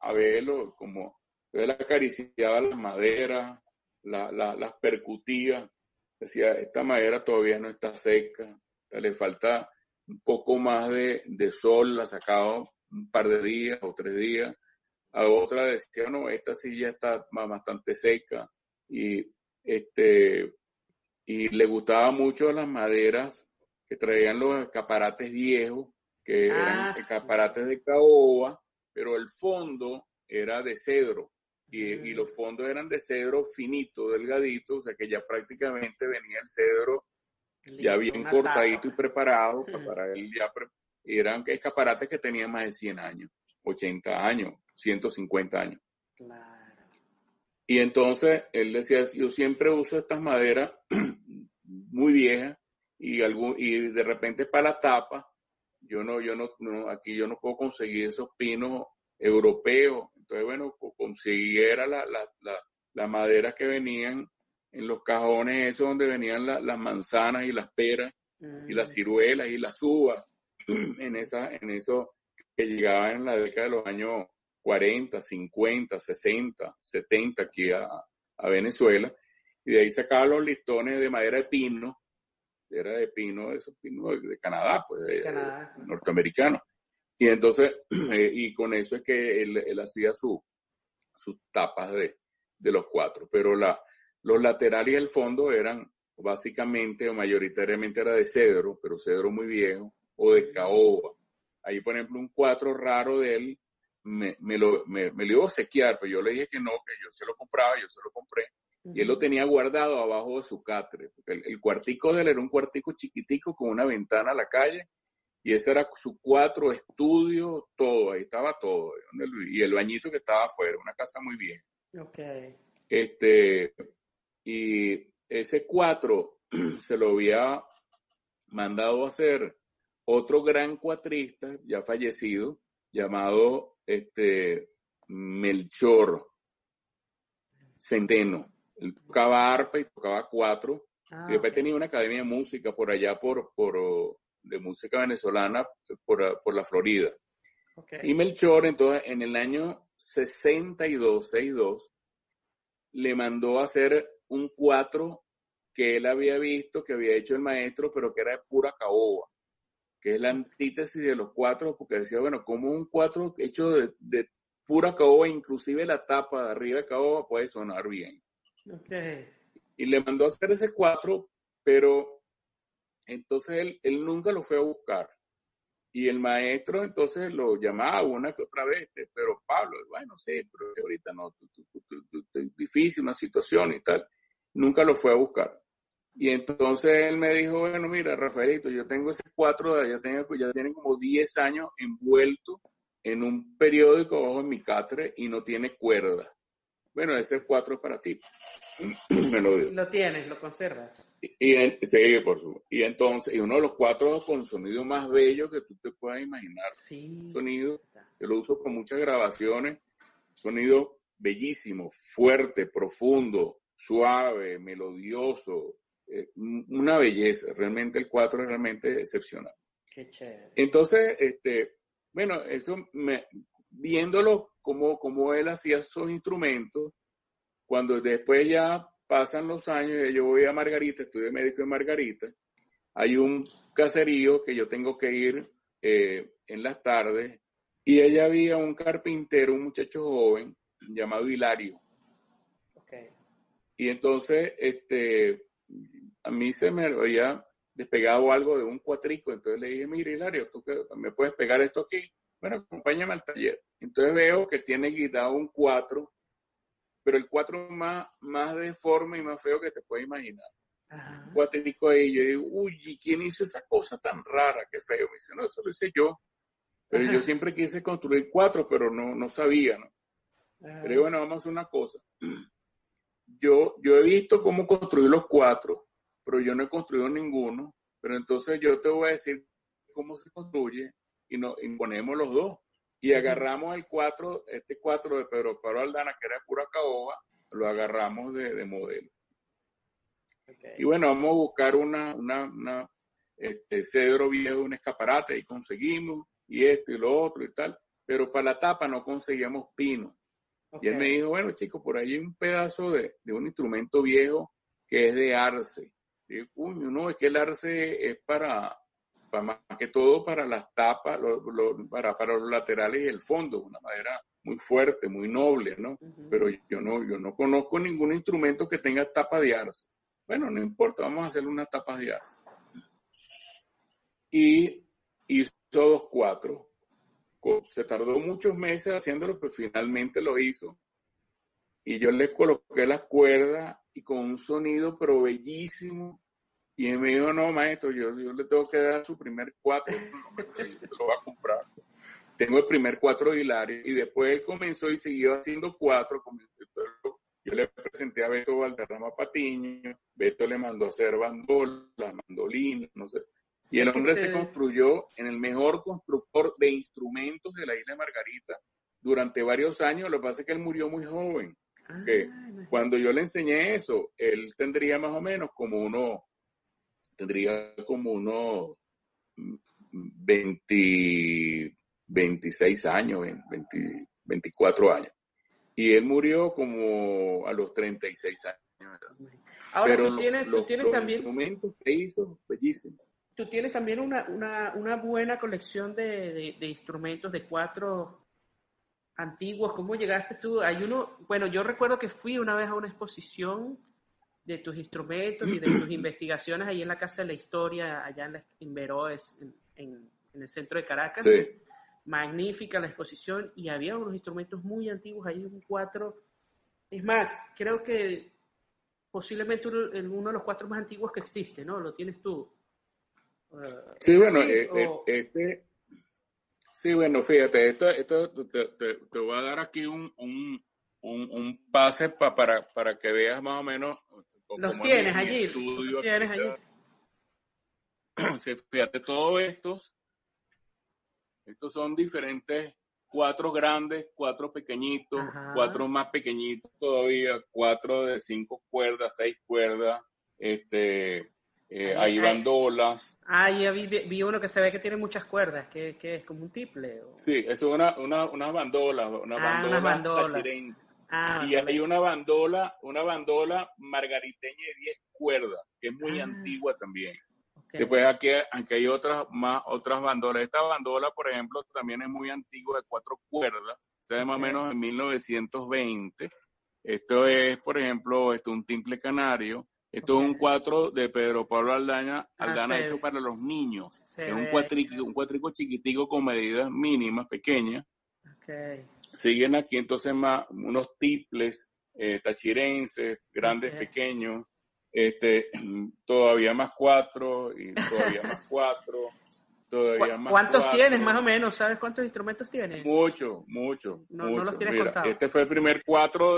a verlo, como yo le acariciaba las maderas, la- la- las percutía. Decía, esta madera todavía no está seca, le falta un poco más de, de sol, la sacaba un par de días o tres días. A otra decía, no, esta sí ya está ba- bastante seca. Y este y le gustaba mucho las maderas que traían los escaparates viejos, que Ah, eran sí. escaparates de caoba, pero el fondo era de cedro. Y, y Mm. los fondos eran de cedro finito, delgadito, o sea que ya prácticamente venía el cedro ya bien cortadito y preparado pa- Mm. para él ya pre- eran escaparates que tenían más de 100 años, 80 años, 150 años. Claro. Y entonces él decía, yo siempre uso estas maderas muy viejas y, algún, y de repente para la tapa, yo no, yo no, no, aquí yo no puedo conseguir esos pinos europeos. Entonces, bueno, co- consiguiera la, la, la, las maderas que venían en los cajones, esos donde venían la- las manzanas y las peras y las Mm. ciruelas y las uvas, en, esa, en eso que llegaban en la década de los años 40, 50, 60, 70 aquí a, a Venezuela, y de ahí sacaban los listones de madera de pino era de pino, de, pino de Canadá, pues, de, norteamericano. Y entonces, y con eso es que él, hacía su, sus tapas de, de los cuatro. Pero la, los laterales y el fondo eran básicamente o mayoritariamente era de cedro, pero cedro muy viejo, o de caoba. Ahí, por ejemplo, un cuatro raro de él me, me, lo, me, me, lo iba a sequear, pero yo le dije que no, que yo se lo compraba, yo se lo compré. Y él lo tenía guardado abajo de su catre. El, el, cuartico de él era un cuartico chiquitico con una ventana a la calle. Y ese era su cuatro estudio, todo, ahí estaba todo. Y el bañito que estaba afuera, una casa muy bien. Okay. Este, y ese cuatro se lo había mandado a hacer otro gran cuatrista ya fallecido llamado este Melchor Centeno. Él tocaba arpa y tocaba cuatro. y después tenía una academia de música por allá, por, por de música venezolana, por, por la Florida. Y Melchor, entonces, en el año 62, 62, le mandó a hacer un cuatro que él había visto, que había hecho el maestro, pero que era de pura caoba, que es la antítesis de los cuatro, porque decía, bueno, como un cuatro hecho de, de pura caoba, inclusive la tapa de arriba de caoba puede sonar bien. Y le mandó a hacer ese cuatro, pero entonces él, él nunca lo fue a buscar. Y el maestro entonces lo llamaba una que otra vez, este, pero Pablo, bueno, sí, pero ahorita no, es difícil una situación y tal. Nunca lo fue a buscar. Y entonces él me dijo, bueno, mira, Rafaelito, yo tengo ese cuatro, ya, tengo, ya tienen como 10 años envuelto en un periódico abajo en mi catre y no tiene cuerda. Bueno, ese cuatro es para ti. me lo, lo tienes, lo conservas. Y, sí, por su, y entonces, y uno de los cuatro con sonido más bello que tú te puedas imaginar. Sí. Sonido, yo lo uso con muchas grabaciones, sonido bellísimo, fuerte, profundo, suave, melodioso, eh, una belleza. Realmente el cuatro es realmente excepcional. Qué chévere. Entonces, este, bueno, eso me, viéndolo como, como él hacía esos instrumentos, cuando después ya pasan los años, yo voy a Margarita, estudio médico en Margarita, hay un caserío que yo tengo que ir eh, en las tardes, y allá había un carpintero, un muchacho joven, llamado Hilario. Okay. Y entonces, este, a mí se me había despegado algo de un cuatrico, entonces le dije, mira Hilario, ¿tú me puedes pegar esto aquí? Bueno, acompáñame al taller. Entonces veo que tiene guitarra un 4, pero el 4 más, más deforme y más feo que te puedes imaginar. Un cuatrico ahí, yo digo, uy, ¿quién hizo esa cosa tan rara? Qué feo. Me dice, no, eso lo hice yo. Pero yo siempre quise construir cuatro, pero no, no sabía, ¿no? Pero bueno, vamos a hacer una cosa. Yo, yo he visto cómo construir los cuatro, pero yo no he construido ninguno. Pero entonces yo te voy a decir cómo se construye y nos imponemos los dos. Y agarramos el 4, este 4 de Pedro Pablo Aldana, que era pura caoba, lo agarramos de, de modelo. Y bueno, vamos a buscar una, una, una este, cedro viejo, un escaparate, y conseguimos, y esto y lo otro y tal. Pero para la tapa no conseguíamos pino. Y él me dijo, bueno, chicos, por ahí hay un pedazo de, de un instrumento viejo que es de arce. Y puño, no, es que el arce es para, más que todo para las tapas, para, para los laterales y el fondo, una madera muy fuerte, muy noble, ¿no? Pero yo no, yo no conozco ningún instrumento que tenga tapa de arce. Bueno, no importa, vamos a hacer unas tapas de arce. Y hizo dos cuatro. Se tardó muchos meses haciéndolo, pero finalmente lo hizo. Y yo le coloqué las cuerdas y con un sonido pero bellísimo y él me dijo, no, maestro, yo, yo le tengo que dar su primer cuatro, lo va a comprar. Tengo el primer cuatro de Hilario y después él comenzó y siguió haciendo cuatro. Yo le presenté a Beto Valderrama Patiño, Beto le mandó a hacer bandolas, mandolinas, no sé. Y el hombre se construyó en el mejor constructor de instrumentos de la isla de Margarita durante varios años. Lo que pasa es que él murió muy joven. Ah, cuando yo le enseñé eso, él tendría más o menos como uno tendría como unos 20, 26 años, 20, 24 años. Y él murió como a los 36 años. Ahora tú tienes, tú tienes también... instrumentos que hizo, bellísimo. Tú tienes también una, una, una buena colección de, de, de instrumentos de cuatro antiguos. ¿Cómo llegaste tú? Hay uno, bueno, yo recuerdo que fui una vez a una exposición de tus instrumentos y de tus investigaciones ahí en la Casa de la Historia, allá en, la, en en, el centro de Caracas. Sí. Magnífica la exposición y había unos instrumentos muy antiguos, ahí un cuatro. Es más, creo que posiblemente uno, uno de los cuatro más antiguos que existe, ¿no? Lo tienes tú. Sí, bueno, sí, eh, o... este, sí, bueno, fíjate, esto, esto te, te, te voy a dar aquí un, un, un, un pase pa, para, para que veas más o menos los tienes allí. Los tienes allí. Fíjate, todos estos, estos son diferentes, cuatro grandes, cuatro pequeñitos, Ajá. cuatro más pequeñitos todavía, cuatro de cinco cuerdas, seis cuerdas, este, eh, hay bandolas. Ah, ya vi, vi, uno que se ve que tiene muchas cuerdas, que, que es como un tiple. O... Sí, eso es una, una, unas bandolas, una ah, bandola. Ah, y hay una bandola, una bandola margariteña de 10 cuerdas, que es muy ah, antigua también. Okay. Después aquí, aquí, hay otras más otras bandolas. Esta bandola, por ejemplo, también es muy antigua, de cuatro cuerdas, se ve okay. más o menos en 1920. Esto es, por ejemplo, esto es un timple canario. Esto okay. es un cuatro de Pedro Pablo Aldana ah, hecho para los niños. Es un cuatrico, un cuatrico chiquitico con medidas mínimas, pequeñas. Okay siguen aquí entonces más unos tiples eh, tachirenses, grandes, okay. pequeños, este, todavía más cuatro y todavía más cuatro. Todavía más ¿Cuántos cuatro. tienes más o menos? ¿Sabes cuántos instrumentos tienes? Muchos, muchos. No, mucho. no los tienes Mira. Este fue el primer cuatro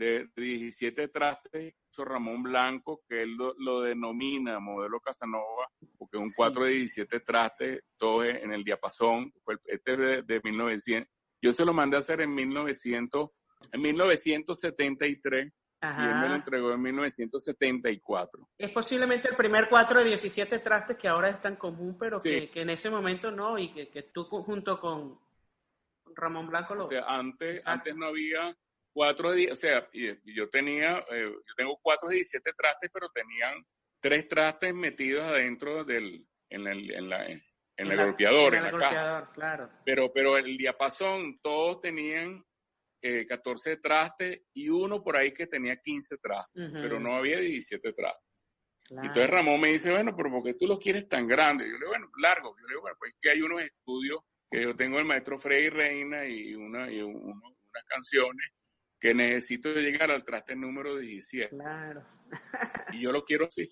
de, de 17 trastes, hizo Ramón Blanco, que él lo, lo, denomina modelo Casanova, porque es un 4 de 17 trastes, todo en el diapasón, fue el, este de, de 1900, yo se lo mandé a hacer en 1900, en 1973 Ajá. y él me lo entregó en 1974. Es posiblemente el primer 4 de 17 trastes que ahora es tan común, pero sí. que, que, en ese momento no, y que, que, tú junto con Ramón Blanco lo... O sea, antes, antes no había cuatro de, o sea, yo tenía, eh, yo tengo 4 de 17 trastes, pero tenían tres trastes metidos adentro del, en, el, en la, en, el golpeador, en, la caja. Claro. Pero, pero el diapasón, todos tenían eh, 14 trastes y uno por ahí que tenía 15 trastes, uh -huh. pero no había 17 trastes. Claro. Entonces Ramón me dice, bueno, pero ¿por qué tú los quieres tan grandes? Yo le digo, bueno, largo. Yo le digo, bueno, pues es que hay unos estudios que yo tengo el maestro Freddy Reina y, una, y uno, unas canciones que necesito llegar al traste número 17. Claro. y yo lo quiero así.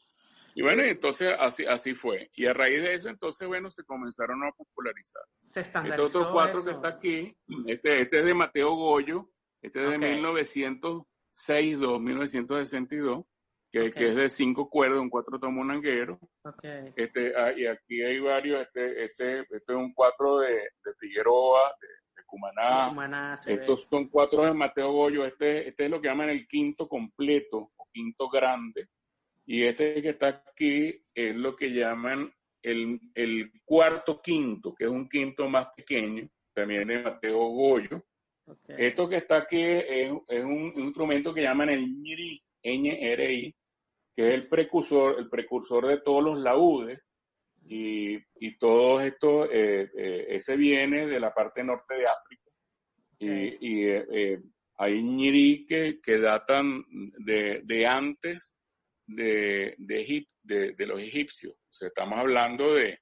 Y bueno, entonces así, así fue. Y a raíz de eso, entonces, bueno, se comenzaron a popularizar. Se Estos otros cuatro eso. que está aquí, este, este es de Mateo Goyo, este es de okay. 1962, 1962, que, okay. que es de cinco cuerdas, un cuatro tomo nanguero. Okay. Este, ah, y aquí hay varios, este, este, este es un cuatro de, de Figueroa, de Cumaná. Cumaná Estos son cuatro de Mateo Goyo, este, este es lo que llaman el quinto completo o quinto grande y este que está aquí es lo que llaman el, el cuarto quinto, que es un quinto más pequeño, también de Mateo Goyo. Okay. Esto que está aquí es, es un, un, instrumento que llaman el NRI, que es el precursor, el precursor de todos los laúdes. Y, y todo esto, eh, eh, ese viene de la parte norte de África. Okay. Y, y eh, hay ñiri que, que datan de, de antes de, de, Egip, de, de, los egipcios. O sea, estamos hablando de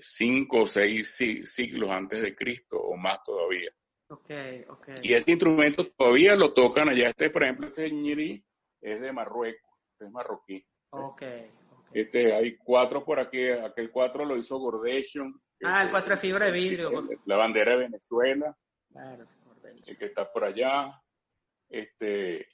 cinco o seis siglos antes de Cristo o más todavía. Okay, okay. Y este instrumento todavía lo tocan allá. Este, por ejemplo, este ñiri es de Marruecos, este es marroquí. Okay. Este, hay cuatro por aquí, aquel cuatro lo hizo Gordation. Ah, el cuatro de fibra de vidrio. La bandera de Venezuela. Claro, el que está por allá. Este,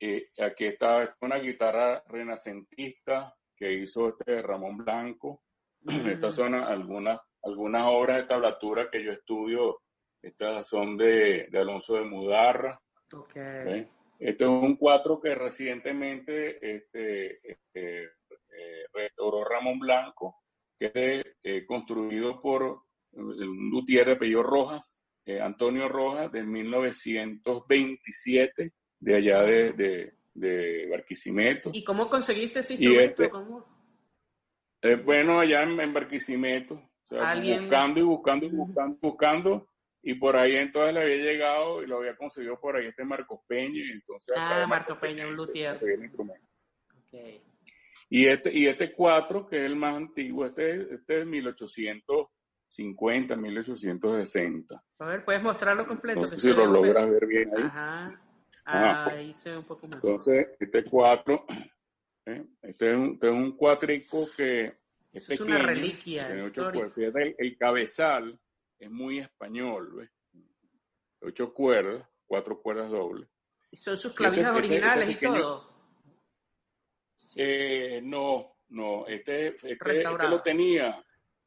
eh, aquí está una guitarra renacentista que hizo este Ramón Blanco. Mm. Estas son algunas, algunas obras de tablatura que yo estudio. Estas son de, de Alonso de Mudarra. Okay. ¿okay? Este es un cuatro que recientemente este, este eh, restauró Ramón Blanco, que es eh, construido por un luthier de apellido Rojas, eh, Antonio Rojas, de 1927 de allá de, de, de Barquisimeto. ¿Y cómo conseguiste ese instrumento? Este, eh, bueno, allá en, Barquisimeto, buscando y buscando y buscando, buscando, y por ahí entonces le había llegado y lo había conseguido por ahí este Marcos Peña, y entonces... Ah, Marcos Peña, un luthier. Okay. Y este, y este 4, que es el más antiguo, este, este es 1850, 1860. A ver, ¿puedes mostrarlo completo? No sé si lo logras ver bien ahí. Ajá. Ah, ahí se ve un poco más. Entonces, este 4 ¿eh? Este es un, este es un cuatrico que es, es una reliquia. Fíjate, el, cabezal es muy español, ¿ves? Ocho cuerdas, cuatro cuerdas dobles. ¿Son sus este, clavijas este, originales y todo? Eh, no, no. Este, este, lo tenía.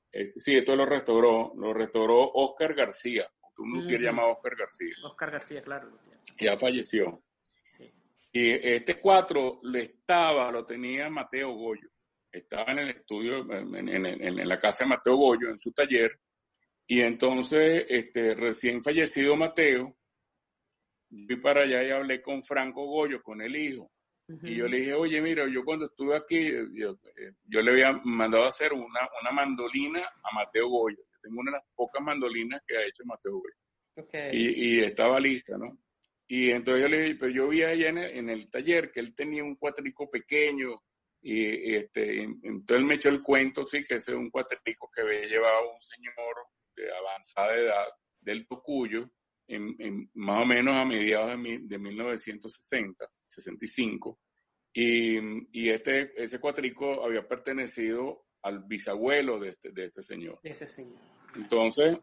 sí, esto lo restauró. Lo restauró Oscar García. Un uh llamado Oscar García. Oscar García, claro. Ya falleció. Y este cuatro lo estaba, lo tenía Mateo Goyo. Estaba en el estudio, en, la casa de Mateo Goyo, en su taller. Y entonces, este, recién fallecido Mateo, fui para allá y hablé con Franco Goyo, con el hijo. Y yo le dije, oye, mira, yo cuando estuve aquí, yo, le había mandado a hacer una, una mandolina a Mateo Goyo. tengo una de las pocas mandolinas que ha hecho Mateo Goyo. Y, y, estaba lista, ¿no? Y entonces yo le dije, pero yo vi allá en el, taller que él tenía un cuatrico pequeño y, este, entonces él me echó el cuento, sí, que ese es un cuatrico que había llevado un señor de avanzada edad del Tocuyo, en, más o menos a mediados de, de 1960, 65. Y, y, este, ese cuatrico había pertenecido al bisabuelo de este, de este señor. Ese señor. Entonces,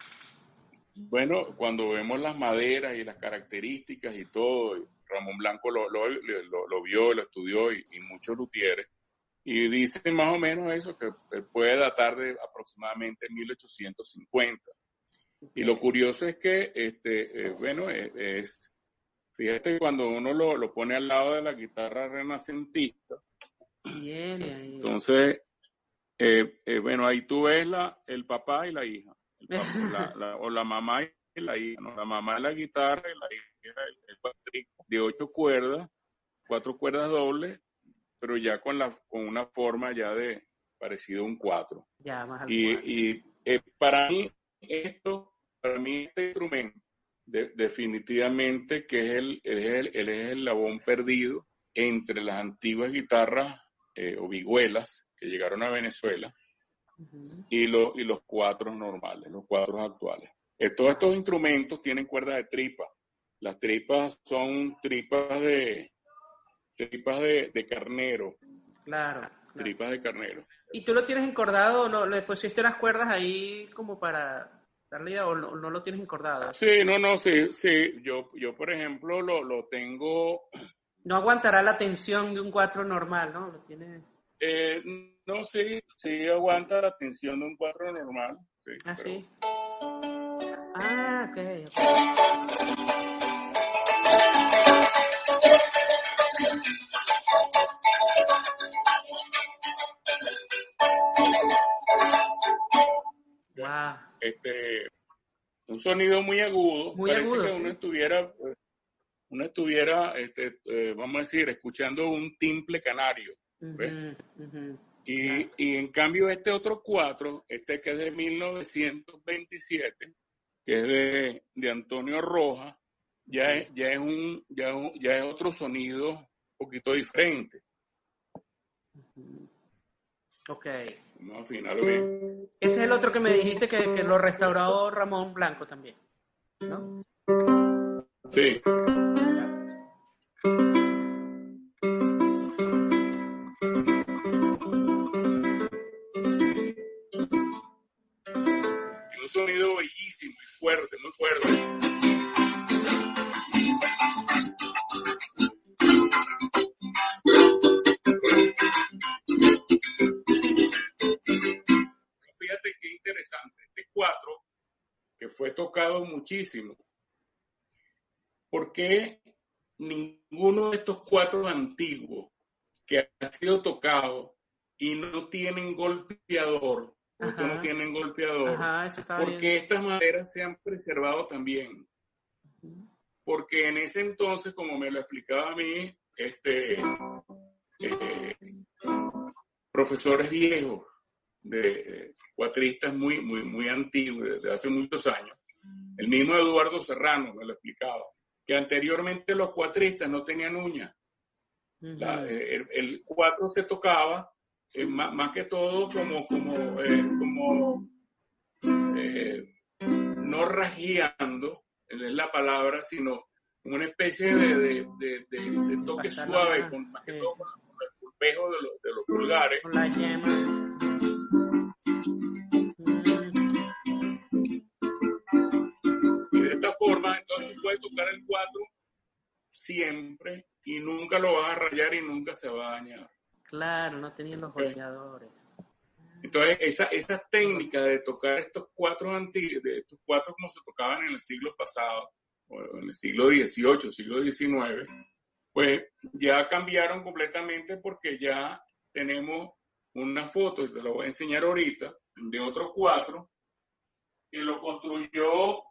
bueno, cuando vemos las maderas y las características y todo, Ramón Blanco lo, lo, lo, vio, lo estudió y, muchos luthieres, y dice más o menos eso, que puede datar de aproximadamente 1850. Y lo curioso es que, este, eh, bueno, eh, es, fíjate cuando uno lo, lo, pone al lado de la guitarra renacentista, entonces, eh, bueno, ahí tú ves la, el papá y la hija la, o la mamá y la hija, la mamá es la guitarra y la hija el cuatrico de ocho cuerdas, cuatro cuerdas dobles, pero ya con la con una forma ya de parecido a un cuatro. y, y eh, para mí esto, para mí este instrumento definitivamente que es el, es el, es el labón perdido entre las antiguas guitarras eh, o vihuelas que llegaron a Venezuela y, lo, y los cuatro normales, los cuatro actuales. Eh, todos estos instrumentos tienen cuerdas de tripa. Las tripas son tripas de tripas de, carnero. Claro, Tripas de carnero. ¿Y tú lo tienes encordado o no? ¿Le pusiste las cuerdas ahí como para idea o no, lo tienes encordado? Sí, no, no, sí, sí. Yo, yo por ejemplo, lo, lo tengo... No aguantará la tensión de un cuatro normal, ¿no? Lo tiene... Eh, no, sí, sí aguanta la tensión de un cuatro normal. Sí, ah, sí. Ah, ok. Wow. Este, un sonido muy agudo. Muy Parece agudo, que uno estuviera, uno estuviera, este, eh, vamos a decir, escuchando un timple canario. Y, y, en cambio este otro cuatro, este que es de 1927, que es de, de Antonio Roja, ya es, ya es un, ya, ya es otro sonido un poquito diferente. Ok. Vamos a afinar bien. Ese es el otro que me dijiste que, que lo restauró Ramón Blanco también, ¿no? Sí. sonido bellísimo y fuerte, muy fuerte. Muchísimo. ¿Por qué ninguno de estos cuatro antiguos que ha sido tocado y no tienen golpeador porque no tienen golpeador, porque estas maderas se han preservado también. porque en ese entonces, como me lo explicaba a mí, este, eh, profesores viejos, de cuatristas muy, muy, muy antiguos, de hace muchos años, el mismo Eduardo Serrano me lo explicaba, que anteriormente los cuatristas no tenían uñas. Eh, el, cuatro se tocaba eh, más, que todo como, como, como no rajeando, es la palabra, sino una especie de, de, de, toque suave, con, más que todo con, el pulpejo de, de los pulgares. Con la yema. Forma, entonces puedes tocar el 4 siempre y nunca lo vas a rayar y nunca se va a dañar. Claro, no tenían los golpeadores. Entonces, esa, esa técnica de tocar estos cuatro antiguos, de estos cuatro como se tocaban en el siglo pasado, o en el siglo XVIII, siglo XIX, pues ya cambiaron completamente porque ya tenemos una foto, y te lo voy a enseñar ahorita, de otros cuatro, que lo construyó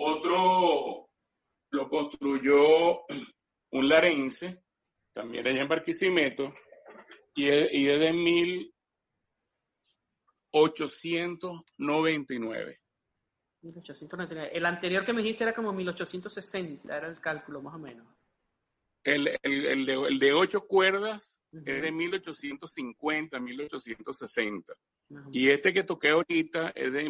otro, lo construyó un larense, también allá en Barquisimeto, y es, y es de mil 1899. 1899. El anterior que me dijiste era como 1860, era el cálculo más o menos. El, el, el, de, el de, ocho cuerdas es de 1850, 1860. Y este que toqué ahorita es de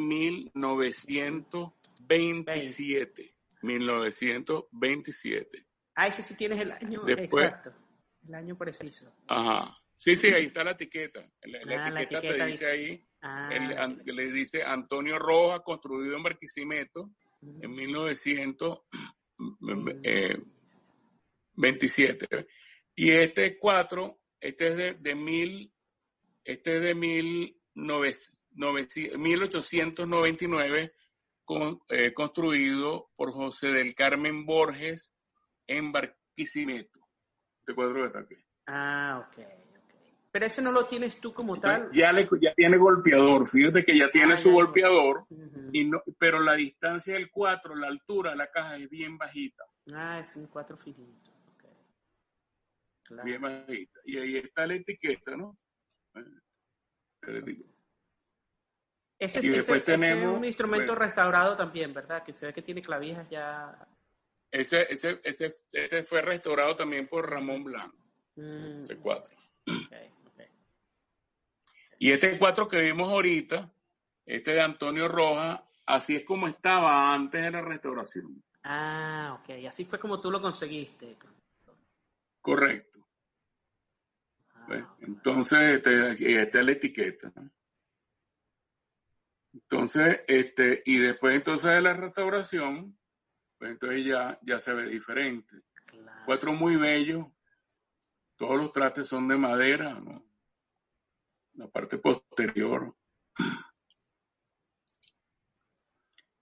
1927. 1927. Ah, ese sí tienes el año exacto. El año preciso. Ajá. Sí, sí, ahí está la etiqueta. La, ah, etiqueta, te dice ahí, ah, le dice Antonio Roja, construido en Barquisimeto en 1927. Eh, y este 4, este es de, de mil, este es de mil 1899, con, eh, construido por José del Carmen Borges en Barquisimeto. Este cuadro está aquí. Ah, ok. Pero ese no lo tienes tú como tal. Ya, le, ya tiene golpeador, fíjate que ya tiene ah, su golpeador, y no, pero la distancia del 4, la altura de la caja es bien bajita. Ah, es un 4 finito. Bien bajita. Y ahí está la etiqueta, ¿no? Ese, y después tenemos, es un instrumento restaurado también, ¿verdad? Que se ve que tiene clavijas ya. Ese, ese, ese, ese fue restaurado también por Ramón Blanco. Mm. Ese 4. Okay. Y este 4 que vimos ahorita, este de Antonio Roja, así es como estaba antes de la restauración. Ah, ok. Y así fue como tú lo conseguiste. Correcto. Ah, pues, entonces, este, esta es la etiqueta. Entonces, este, y después entonces de la restauración, pues entonces ya, ya se ve diferente. Cuatro muy bellos. Todos los trastes son de madera, ¿no? la parte posterior.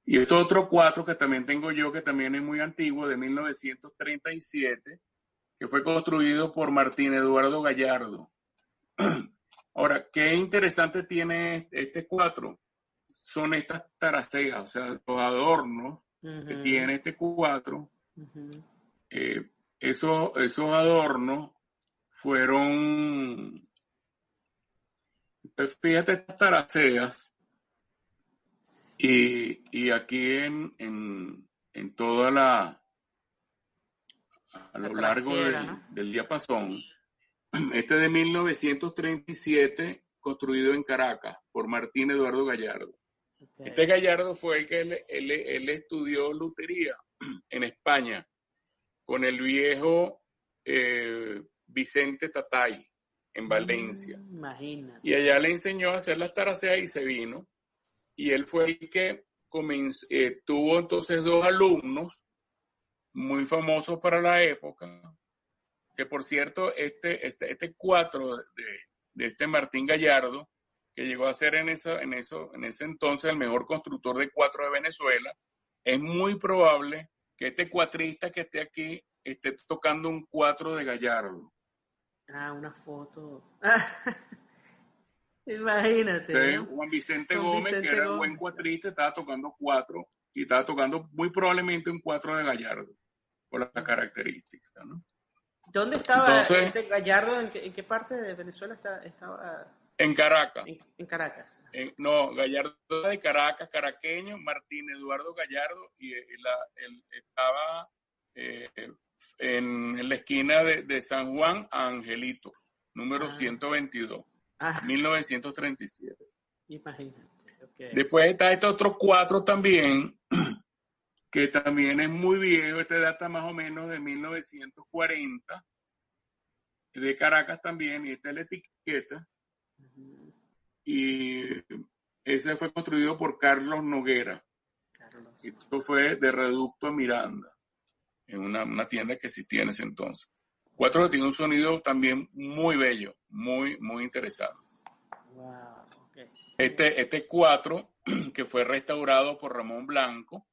Y este otro cuatro que también tengo yo, que también es muy antiguo, de 1937, que fue construido por Martín Eduardo Gallardo. Ahora, qué interesante tiene este cuatro. Son estas taraceas, o sea, los adornos que tiene este cuatro. Eh, esos, esos adornos fueron fíjate estas taraceas y, y aquí en, en, en, toda la a lo largo del, del diapasón, este de 1937 construido en Caracas por Martín Eduardo Gallardo. Este Gallardo fue el que él, él, estudió lutería en España con el viejo eh, Vicente Tatay en Valencia. Mm, y allá le enseñó a hacer las taraceas y se vino. Y él fue el que comenzó, eh, tuvo entonces dos alumnos muy famosos para la época, que por cierto, este, este, este cuatro de, de este Martín Gallardo, que llegó a ser en, esa, en, eso, en ese entonces el mejor constructor de cuatro de Venezuela, es muy probable que este cuatrista que esté aquí esté tocando un cuatro de Gallardo. Ah, una foto. Imagínate. Juan Vicente Gómez, que era un buen cuatrista, estaba tocando cuatro y estaba tocando muy probablemente un 4 de Gallardo, por las características, ¿no? ¿Dónde estaba este Gallardo? ¿En qué, parte de Venezuela estaba? En Caracas. En, Caracas. no, Gallardo de Caracas, caraqueño, Martín Eduardo Gallardo, y él, estaba eh, en, la esquina de, San Juan Angelitos, número 122, ah. 1937. Ah. Imagínate. Después está estos otros cuatro también, que también es muy viejo, este data más o menos de 1940, de Caracas también, y esta es la etiqueta. Y ese fue construido por Carlos Noguera. Esto fue de Reducto Miranda, en una, tienda que existía en ese entonces. Cuatro que tiene un sonido también muy bello, muy, muy interesante. Este, este cuatro, que fue restaurado por Ramón Blanco,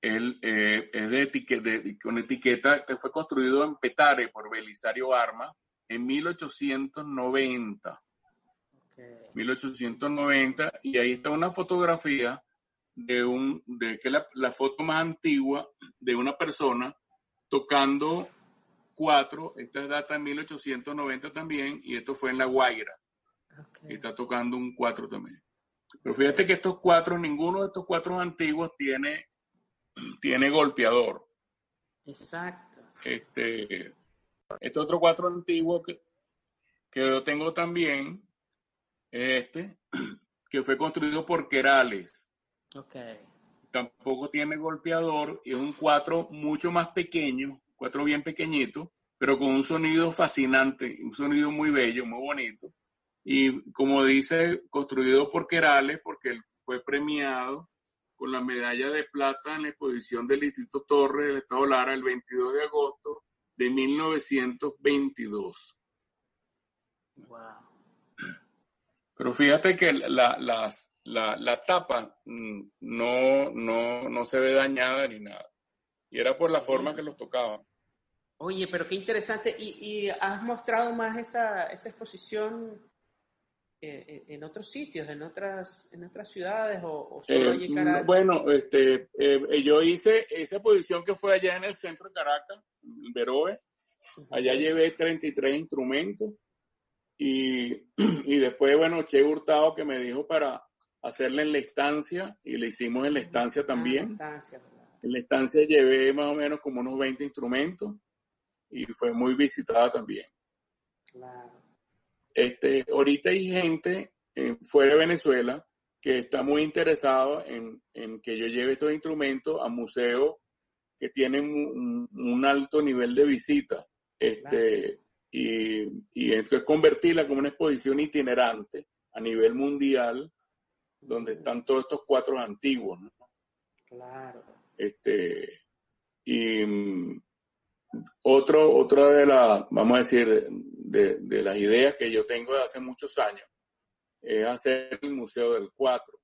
él eh, es de, etiqueta, con etiqueta, este fue construido en Petare por Belisario Arma en 1890. 1890, y ahí está una fotografía de un, de que la, la foto más antigua de una persona tocando cuatro, esta data en 1890 también, y esto fue en La Guaira. Y está tocando un cuatro también. Pero fíjate que estos cuatro, ninguno de estos cuatro antiguos tiene, tiene golpeador. Exacto. Este, este otro cuatro antiguo que, que yo tengo también es este, que fue construido por Querales. Okay. Tampoco tiene golpeador es un cuatro mucho más pequeño, cuatro bien pequeñito, pero con un sonido fascinante, un sonido muy bello, muy bonito y como dice, construido por Querales, porque él fue premiado con la medalla de plata en la exposición del Instituto Torres del Estado Lara el 22 de agosto de 1922. Wow. Pero fíjate que la, la, tapa mm, no, no, no se ve dañada ni nada. Y era por la forma que los tocaban. Oye, pero qué interesante. ¿Y, y has mostrado más esa, esa exposición eh, en otros sitios, en otras, en otras ciudades o, solo eh, Bueno, este, eh, yo hice esa posición que fue allá en el centro de Caracas, en Veroe. Allá llevé 33 instrumentos y, y después, bueno, Che Hurtado que me dijo para hacerla en la estancia y le hicimos en la estancia ah, también. en la estancia llevé más o menos como unos 20 instrumentos y fue muy visitada también. Claro. Este, ahorita hay gente eh, fuera de Venezuela que está muy interesado en, que yo lleve estos instrumentos a museos que tienen un, alto nivel de visita. Este, y, y entonces convertirla como una exposición itinerante a nivel mundial, donde están todos estos cuatro antiguos. Claro. Este, y mm, otro, otra de las, vamos a decir, de, las ideas que yo tengo de hace muchos años es hacer el Museo del Cuatro.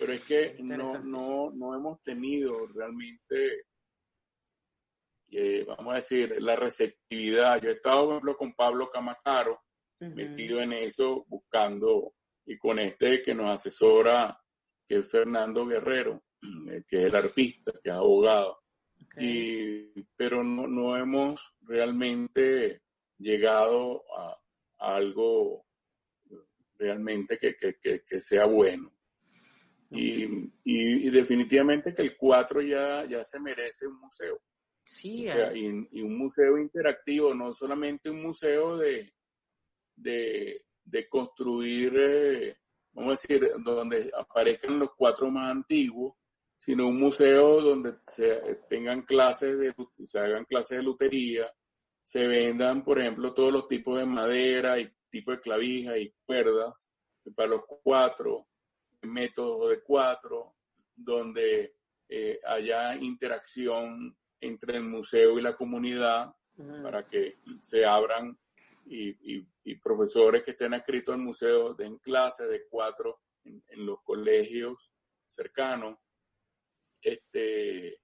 Pero es que no, no, no hemos tenido realmente, eh, vamos a decir, la receptividad. Yo he estado, por ejemplo, con Pablo Camacaro, metido en eso, buscando, y con este que nos asesora, que es Fernando Guerrero, que es el artista, que es abogado. Y, pero no, no hemos realmente llegado a, algo realmente que, que, que, sea bueno. Y, y, definitivamente que el 4 ya, ya se merece un museo. Sí, y, un museo interactivo, no solamente un museo de, de, de construir, eh, vamos a decir, donde aparezcan los cuatro más antiguos, sino un museo donde se tengan clases de, se hagan clases de lutería, se vendan, por ejemplo, todos los tipos de madera y tipo de clavija y cuerdas para los cuatro, métodos de cuatro, donde eh, haya interacción entre el museo y la comunidad para que se abran y, profesores que estén adscritos al museo den clases de cuatro en, en los colegios cercanos. Este,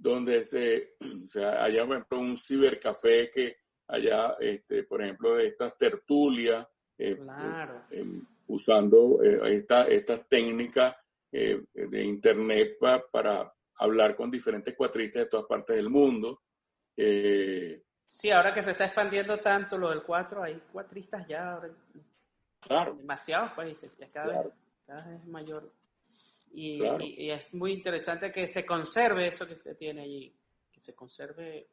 donde se, haya, por ejemplo, un cibercafé que haya, este, por ejemplo, de estas tertulias, eh, eh, usando eh, esta, estas técnicas de internet para hablar con diferentes cuatristas de todas partes del mundo. Eh, sí, ahora que se está expandiendo tanto lo del cuatro, hay cuatristas ya claro. en demasiados países, ya cada, vez, cada vez es mayor. Y, es muy interesante que se conserve eso que usted tiene allí, que se conserve.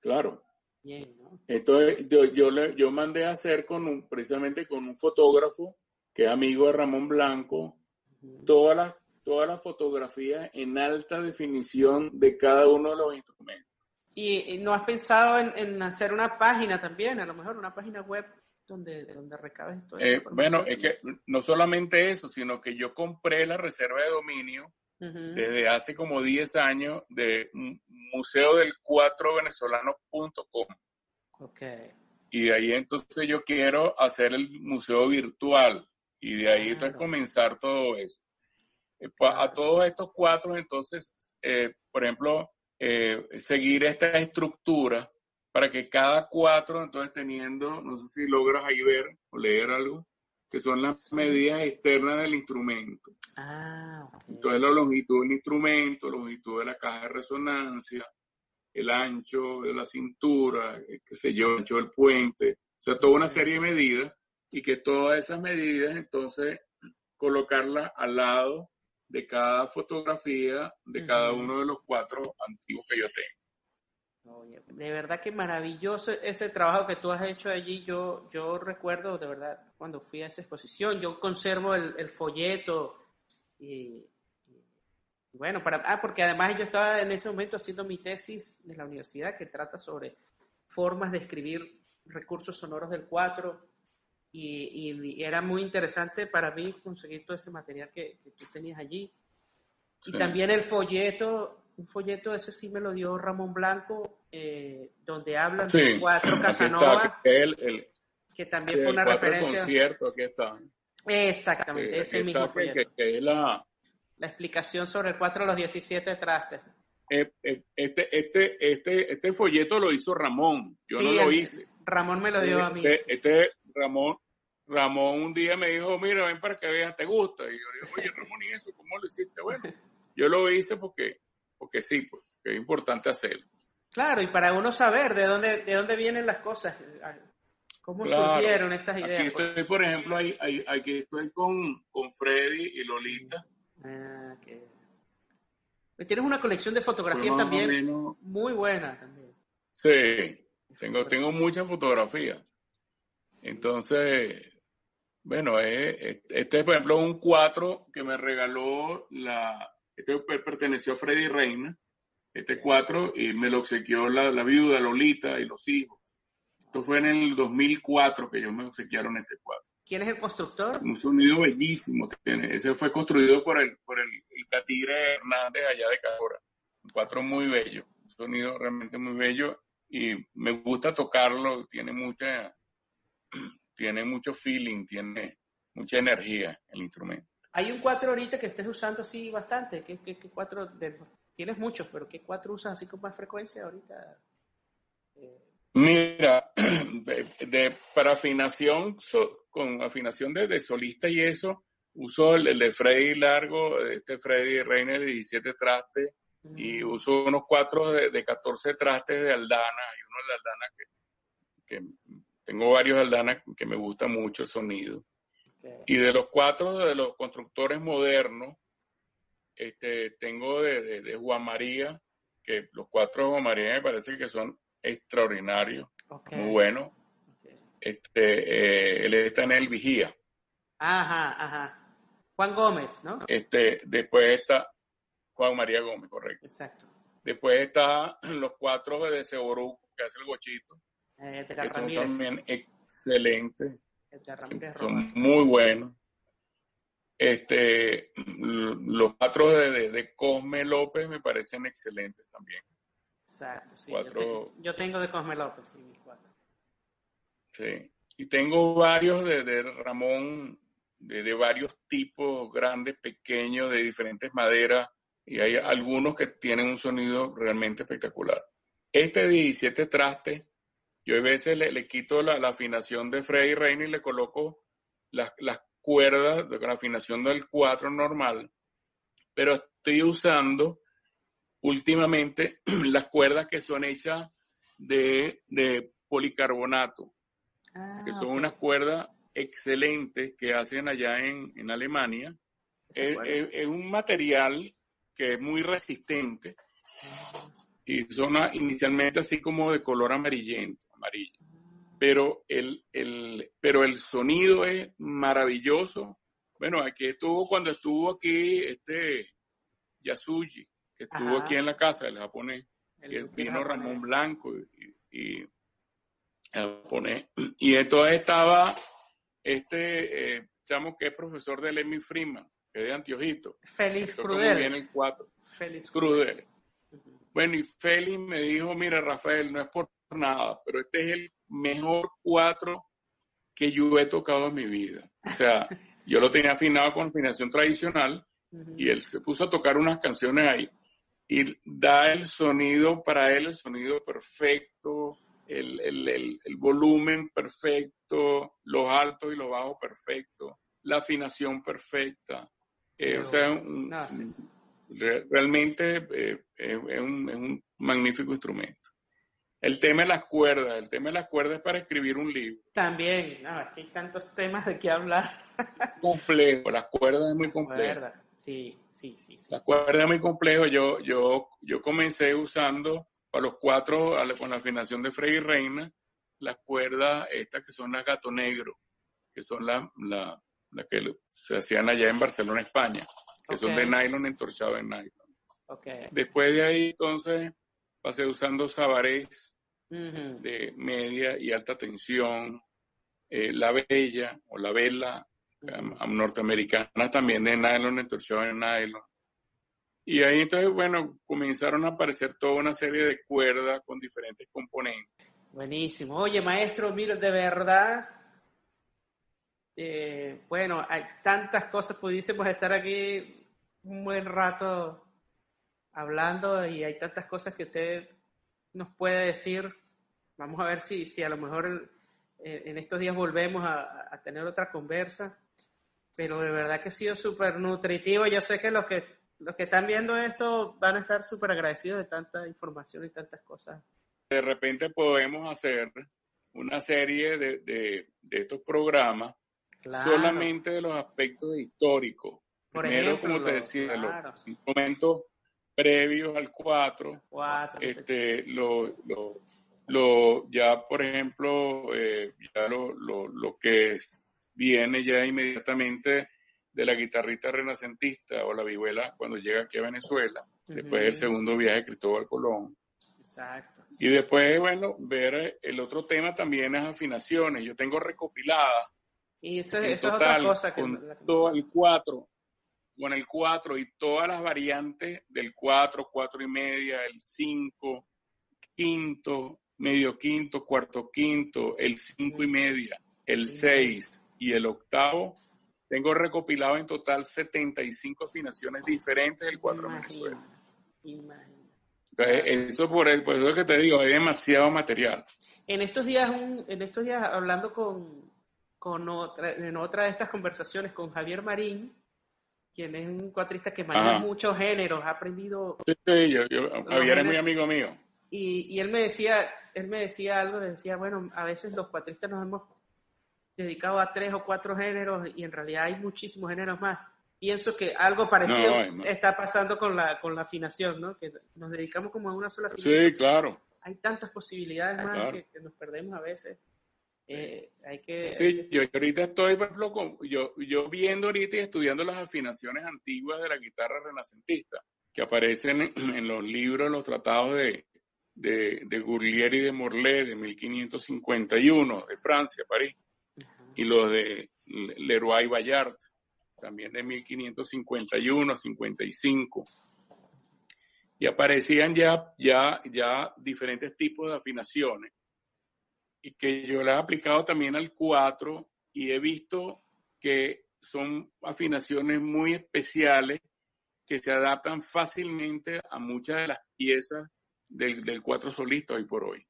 Claro. Bien, ¿no? Entonces yo, yo, yo mandé a hacer con un, precisamente con un fotógrafo que es amigo de Ramón Blanco, todas las todas las fotografías en alta definición de cada uno de los instrumentos. ¿Y, no has pensado en, hacer una página también, a lo mejor una página web donde, donde recabes todo eh, Bueno, es que no solamente eso, sino que yo compré la reserva de dominio desde hace como 10 años de museo del 4 venezolano.com. Okay. Y de ahí entonces yo quiero hacer el museo virtual y de ahí entonces comenzar todo eso. Eh, pues, a todos estos cuatro, entonces, eh, por ejemplo, eh, seguir esta estructura para que cada cuatro, entonces teniendo, no sé si logras ahí ver o leer algo, que son las medidas externas del instrumento. Ah, Entonces la longitud del instrumento, la longitud de la caja de resonancia, el ancho de la cintura, qué sé yo, el ancho del puente, o sea, toda una serie de medidas y que todas esas medidas entonces colocarlas al lado de cada fotografía de cada uno de los cuatro antiguos que yo tengo. de verdad que maravilloso ese trabajo que tú has hecho allí. Yo, yo recuerdo de verdad cuando fui a esa exposición, yo conservo el, folleto y, bueno, para, ah, porque además yo estaba en ese momento haciendo mi tesis de la universidad que trata sobre formas de escribir recursos sonoros del cuatro y, era muy interesante para mí conseguir todo ese material que, tú tenías allí. Y también el folleto, un folleto ese sí me lo dio Ramón Blanco, eh, donde hablan de cuatro Casanova, que también fue una referencia. concierto, aquí está. Exactamente, ese mismo folleto. Que, es la... la explicación sobre el cuatro de los 17 trastes. Eh, eh, este, este, este, este folleto lo hizo Ramón, yo no lo hice. Ramón me lo dio a mí. Este, este Ramón, Ramón un día me dijo, mira, ven para que veas, ¿te gusta? Y yo le digo, oye, Ramón, ¿y eso cómo lo hiciste? Bueno, yo lo hice porque, porque sí, pues, que es importante hacerlo. Claro, y para uno saber de dónde, de dónde vienen las cosas, cómo surgieron estas ideas. Aquí estoy, por ejemplo, ahí, aquí estoy con, con Freddy y Lolita. Ah, Tienes una colección de fotografías también muy buena también. Sí, tengo, tengo muchas fotografías. Entonces, bueno, eh, este es, por ejemplo, un 4 que me regaló la. Este perteneció a Freddy Reina, este 4, y me lo obsequió la, la viuda Lolita y los hijos. Esto fue en el 2004 que ellos me obsequiaron este 4. ¿Quién es el constructor? Un sonido bellísimo tiene. Ese fue construido por el, por el, Catire Hernández allá de Cabora. Un 4 muy bello. Un sonido realmente muy bello y me gusta tocarlo. Tiene mucha, tiene mucho feeling, tiene mucha energía el instrumento. Hay un 4 ahorita que estés usando así bastante. ¿Qué, qué, cuatro tienes muchos, pero qué cuatro usas así con más frecuencia ahorita? Eh, Mira, de, para afinación, con afinación de, solista y eso, uso el, de Freddy Largo, este Freddy Reina de 17 trastes, y mm. uso unos cuatro de, de, 14 trastes de Aldana, hay uno de Aldana que, que tengo varios Aldana que me gusta mucho el sonido. Y de los cuatro de los constructores modernos, este, tengo de, Juan María, que los cuatro de Juan María me parece que son extraordinarios, muy buenos. Este, eh, él está en el Vigía. Ajá, ajá. Juan Gómez, ¿no? Este, después está Juan María Gómez, correcto. Exacto. Después está los cuatro de Seboru, que hace el gochito. Eh, también excelente. Son muy buenos. Este, los cuatro de, Cosme López me parecen excelentes también. Exacto, sí. yo, tengo, de Cosme López, sí, cuatro. Sí. Y tengo varios de, Ramón, de, de, varios tipos, grandes, pequeños, de diferentes maderas, y hay algunos que tienen un sonido realmente espectacular. Este 17 trastes yo a veces le, quito la, afinación de Freddy Reina y le coloco las, cuerdas de la afinación del 4 normal pero estoy usando últimamente las cuerdas que son hechas de, policarbonato, ah, que son unas cuerdas excelentes que hacen allá en, Alemania. Es, un material que es muy resistente y son inicialmente así como de color amarillento, amarillo. Pero el, el, pero el sonido es maravilloso. Bueno, aquí estuvo cuando estuvo aquí este Yasuji, que estuvo aquí en la casa, el japonés. El vino Ramón Blanco y, y, japonés. Y entonces estaba este eh, chamo que es profesor de Lemmy Freeman, que es de Antiojito. Félix Crudel. El cuatro. Félix Crudel. Bueno, y Félix me dijo, mira Rafael, no es por nada, pero este es el mejor cuatro que yo he tocado en mi vida. O sea, yo lo tenía afinado con afinación tradicional y él se puso a tocar unas canciones ahí y da el sonido para él, el sonido perfecto, el, el, el, volumen perfecto, los altos y los bajos perfectos, la afinación perfecta. Eh, o sea, realmente eh, es, un, es, un, magnífico instrumento. El tema de las cuerdas, el tema de las cuerdas es para escribir un libro. También, no, es que hay tantos temas de qué hablar. complejo, las cuerdas es muy complejo. Sí, sí, sí, sí. Las cuerdas es muy complejo. Yo, yo, yo comencé usando para los cuatro, con la afinación de Freddy Reina, las cuerdas estas que son las gato negro, que son las la, la que se hacían allá en Barcelona, España, que son de nylon entorchado en nylon. Okay. Después de ahí, entonces, pasé usando sabarés de media y alta tensión, eh, la bella o la vela norteamericana también de nylon entorchado en nylon. Y ahí entonces, bueno, comenzaron a aparecer toda una serie de cuerdas con diferentes componentes. Buenísimo. Oye, maestro, mira, de verdad, eh, bueno, hay tantas cosas, pudiésemos estar aquí un buen rato hablando y hay tantas cosas que usted nos puede decir. Vamos a ver si, si a lo mejor eh, en estos días volvemos a, a, tener otra conversa. Pero de verdad que ha sido súper nutritivo. Yo sé que los que los que están viendo esto van a estar súper agradecidos de tanta información y tantas cosas. De repente podemos hacer una serie de, de, estos programas solamente de los aspectos históricos. Primero, como te decía, los momentos previos al 4, este, lo, lo, lo, ya por ejemplo, eh, ya lo, lo, lo que viene ya inmediatamente de la guitarrista renacentista o la vihuela cuando llega aquí a Venezuela, después del segundo viaje de Cristóbal Colón. Exacto. Y después, bueno, ver el otro tema también es afinaciones. Yo tengo recopilada. Y eso, es otra cosa que... Con todo el 4, con el 4 y todas las variantes del 4, 4 y media, el 5, quinto, medio quinto, cuarto quinto, el 5 y media, el 6 y el octavo tengo recopilado en total 75 afinaciones diferentes del 4 de Venezuela. Entonces, eso por, el, por eso que te digo, hay demasiado material. En estos días, en estos días hablando con, con otra, en otra de estas conversaciones con Javier Marín, quien es un cuatrista que maneja muchos géneros, ha aprendido... Sí, sí yo, Javier es muy amigo mío. Y, y, él me decía, él me decía algo, decía, bueno, a veces los cuatristas nos hemos dedicado a tres o cuatro géneros y en realidad hay muchísimos géneros más. Pienso que algo parecido está pasando con la, con la afinación, ¿no? Que nos dedicamos como a una sola afinación. Sí, claro. Hay tantas posibilidades más que, nos perdemos a veces. Eh, hay que... Sí, yo ahorita estoy, por ejemplo, yo, yo viendo ahorita y estudiando las afinaciones antiguas de la guitarra renacentista, que aparecen en, los libros, los tratados de, de, de Gourlier y de Morlet de 1551, de Francia, París y los de Leroy Bayard, también de 1551 a 55. Y aparecían ya, ya, ya diferentes tipos de afinaciones y que yo le he aplicado también al 4 y he visto que son afinaciones muy especiales que se adaptan fácilmente a muchas de las piezas del, del 4 solista hoy por hoy.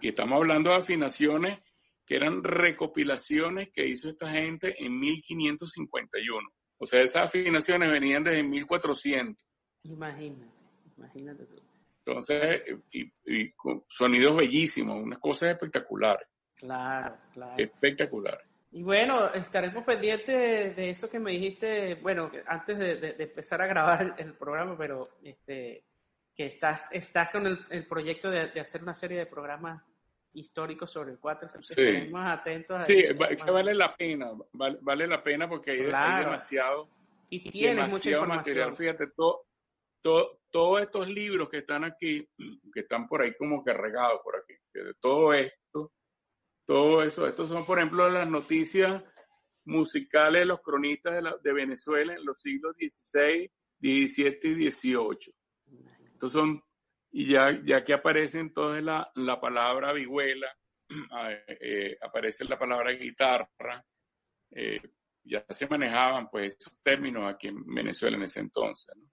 Y estamos hablando de afinaciones que eran recopilaciones que hizo esta gente en 1551. O sea, esas afinaciones venían desde 1400. Imagínate, imagínate tú. Entonces, y, con sonidos bellísimos, unas cosas espectaculares. Claro, claro. Espectaculares. Y bueno, estaremos pendientes de, eso que me dijiste, bueno, antes de, empezar a grabar el, programa, pero este, que estás, estás con el, proyecto de, hacer una serie de programas históricos sobre el 4. Sí, más atentos sí que vale la pena, vale, la pena porque hay, demasiado, y tienes mucha material. Fíjate, todo, todos estos libros que están aquí, que están por ahí como que regados por aquí, que de todo esto, todo eso, estos son por ejemplo las noticias musicales de los cronistas de, Venezuela en los siglos XVI, XVII y XVIII. Estos son, y ya, ya que aparece entonces la, la palabra vihuela, eh, aparece la palabra guitarra, eh, ya se manejaban pues esos términos aquí en Venezuela en ese entonces. ¿no?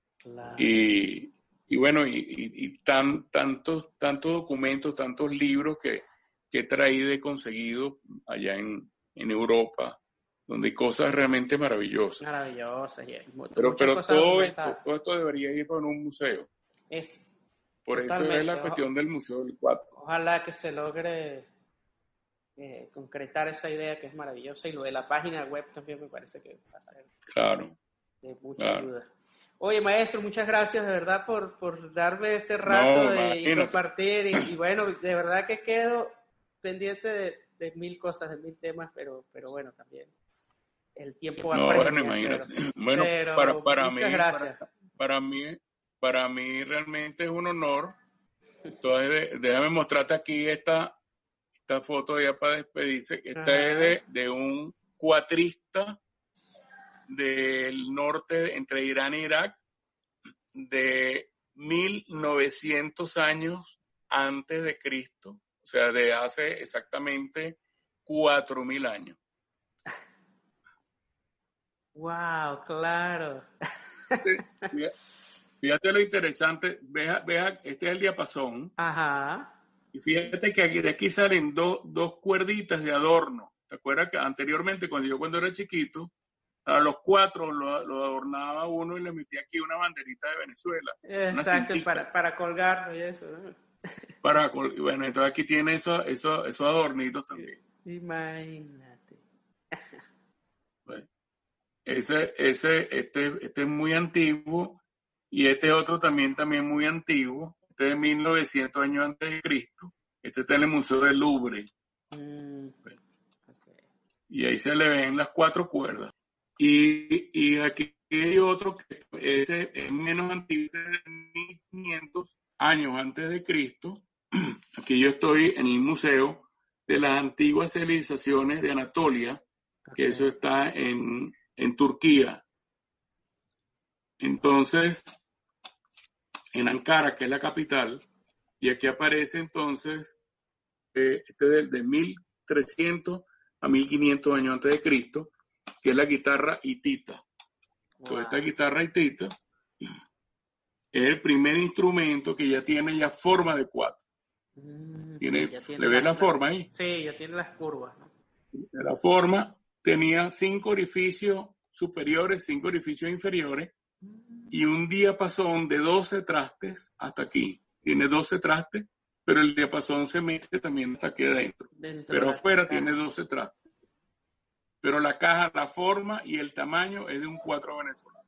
Y, y, bueno, y, y, tan, tantos, tantos documentos, tantos libros que, que he traído y conseguido allá en, en Europa, donde hay cosas realmente maravillosas. Maravillosas. pero pero todo, esto, todo esto debería ir para un museo. Es, Por eso es la cuestión del Museo del 4. Ojalá que se logre eh, concretar esa idea que es maravillosa y lo de la página web también me parece que va a ser claro, de mucha ayuda. Oye, maestro, muchas gracias de verdad por, por darme este rato de compartir. Y, bueno, de verdad que quedo pendiente de, mil cosas, de mil temas, pero, pero bueno, también el tiempo No, bueno, imagínate. bueno, para, para mí, gracias. Para, mí, para mí realmente es un honor. Entonces, déjame mostrarte aquí esta, esta foto ya para despedirse. Esta es de, de un cuatrista del norte entre Irán e Irak de 1900 años antes de Cristo, o sea, de hace exactamente 4000 años. Wow, claro. Fíjate, lo interesante, vea, vea, este es el diapasón. Ajá. Y fíjate que aquí, de aquí salen dos cuerditas de adorno. ¿Te acuerdas que anteriormente, cuando yo cuando era chiquito, a los cuatro lo, adornaba uno y le metía aquí una banderita de Venezuela. Exacto, para, para colgarlo y eso. Para bueno, entonces aquí tiene eso, eso, esos adornitos también. Imagínate. ese, ese, este, este es muy antiguo y este otro también, también muy antiguo. Este es de 1900 años antes de Cristo. Este está en el Museo del Louvre. Mm, y ahí se le ven las cuatro cuerdas. Y, y aquí hay otro que es, menos antiguo, de 1500 años antes de Cristo. Aquí yo estoy en el museo de las antiguas civilizaciones de Anatolia, que eso está en, en Turquía. Entonces, en Ankara, que es la capital, y aquí aparece entonces, eh, este de, de 1300 a 1500 años antes de Cristo, que es la guitarra hitita. esta guitarra hitita es el primer instrumento que ya tiene ya forma de cuatro. Mm, tiene, ¿Le ves la forma ahí? Sí, ya tiene las curvas. La forma tenía cinco orificios superiores, cinco orificios inferiores, y un diapasón de 12 trastes hasta aquí. Tiene 12 trastes, pero el diapasón se mete también hasta aquí adentro. pero afuera tiene 12 trastes pero la caja, la forma y el tamaño es de un 4 venezolano.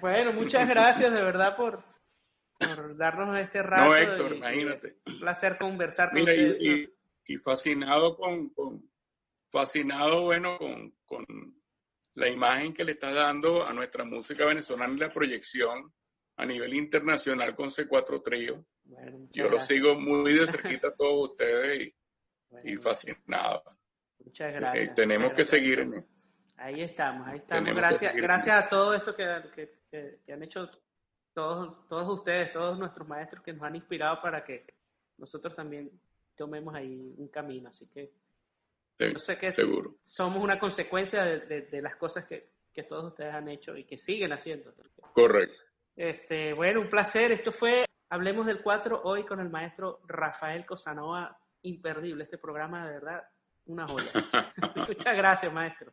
Bueno, muchas gracias de verdad por, darnos este rato. No, Héctor, imagínate. Un placer conversar con Mira, y, y, fascinado con, fascinado, bueno, con, con la imagen que le estás dando a nuestra música venezolana y la proyección a nivel internacional con C4 Trío. Yo lo sigo muy de cerquita a todos ustedes y, y fascinado. Muchas gracias. Eh, tenemos que seguir. Ahí estamos, ahí estamos. gracias, gracias a todo eso que, que, han hecho todos, todos ustedes, todos nuestros maestros que nos han inspirado para que nosotros también tomemos ahí un camino. Así que yo sé que seguro. somos una consecuencia de, de, las cosas que, que, todos ustedes han hecho y que siguen haciendo. Correcto. Este, bueno, un placer. Esto fue Hablemos del 4 hoy con el maestro Rafael Cosanoa. Imperdible este programa, de verdad una joya. Muchas gracias, maestro.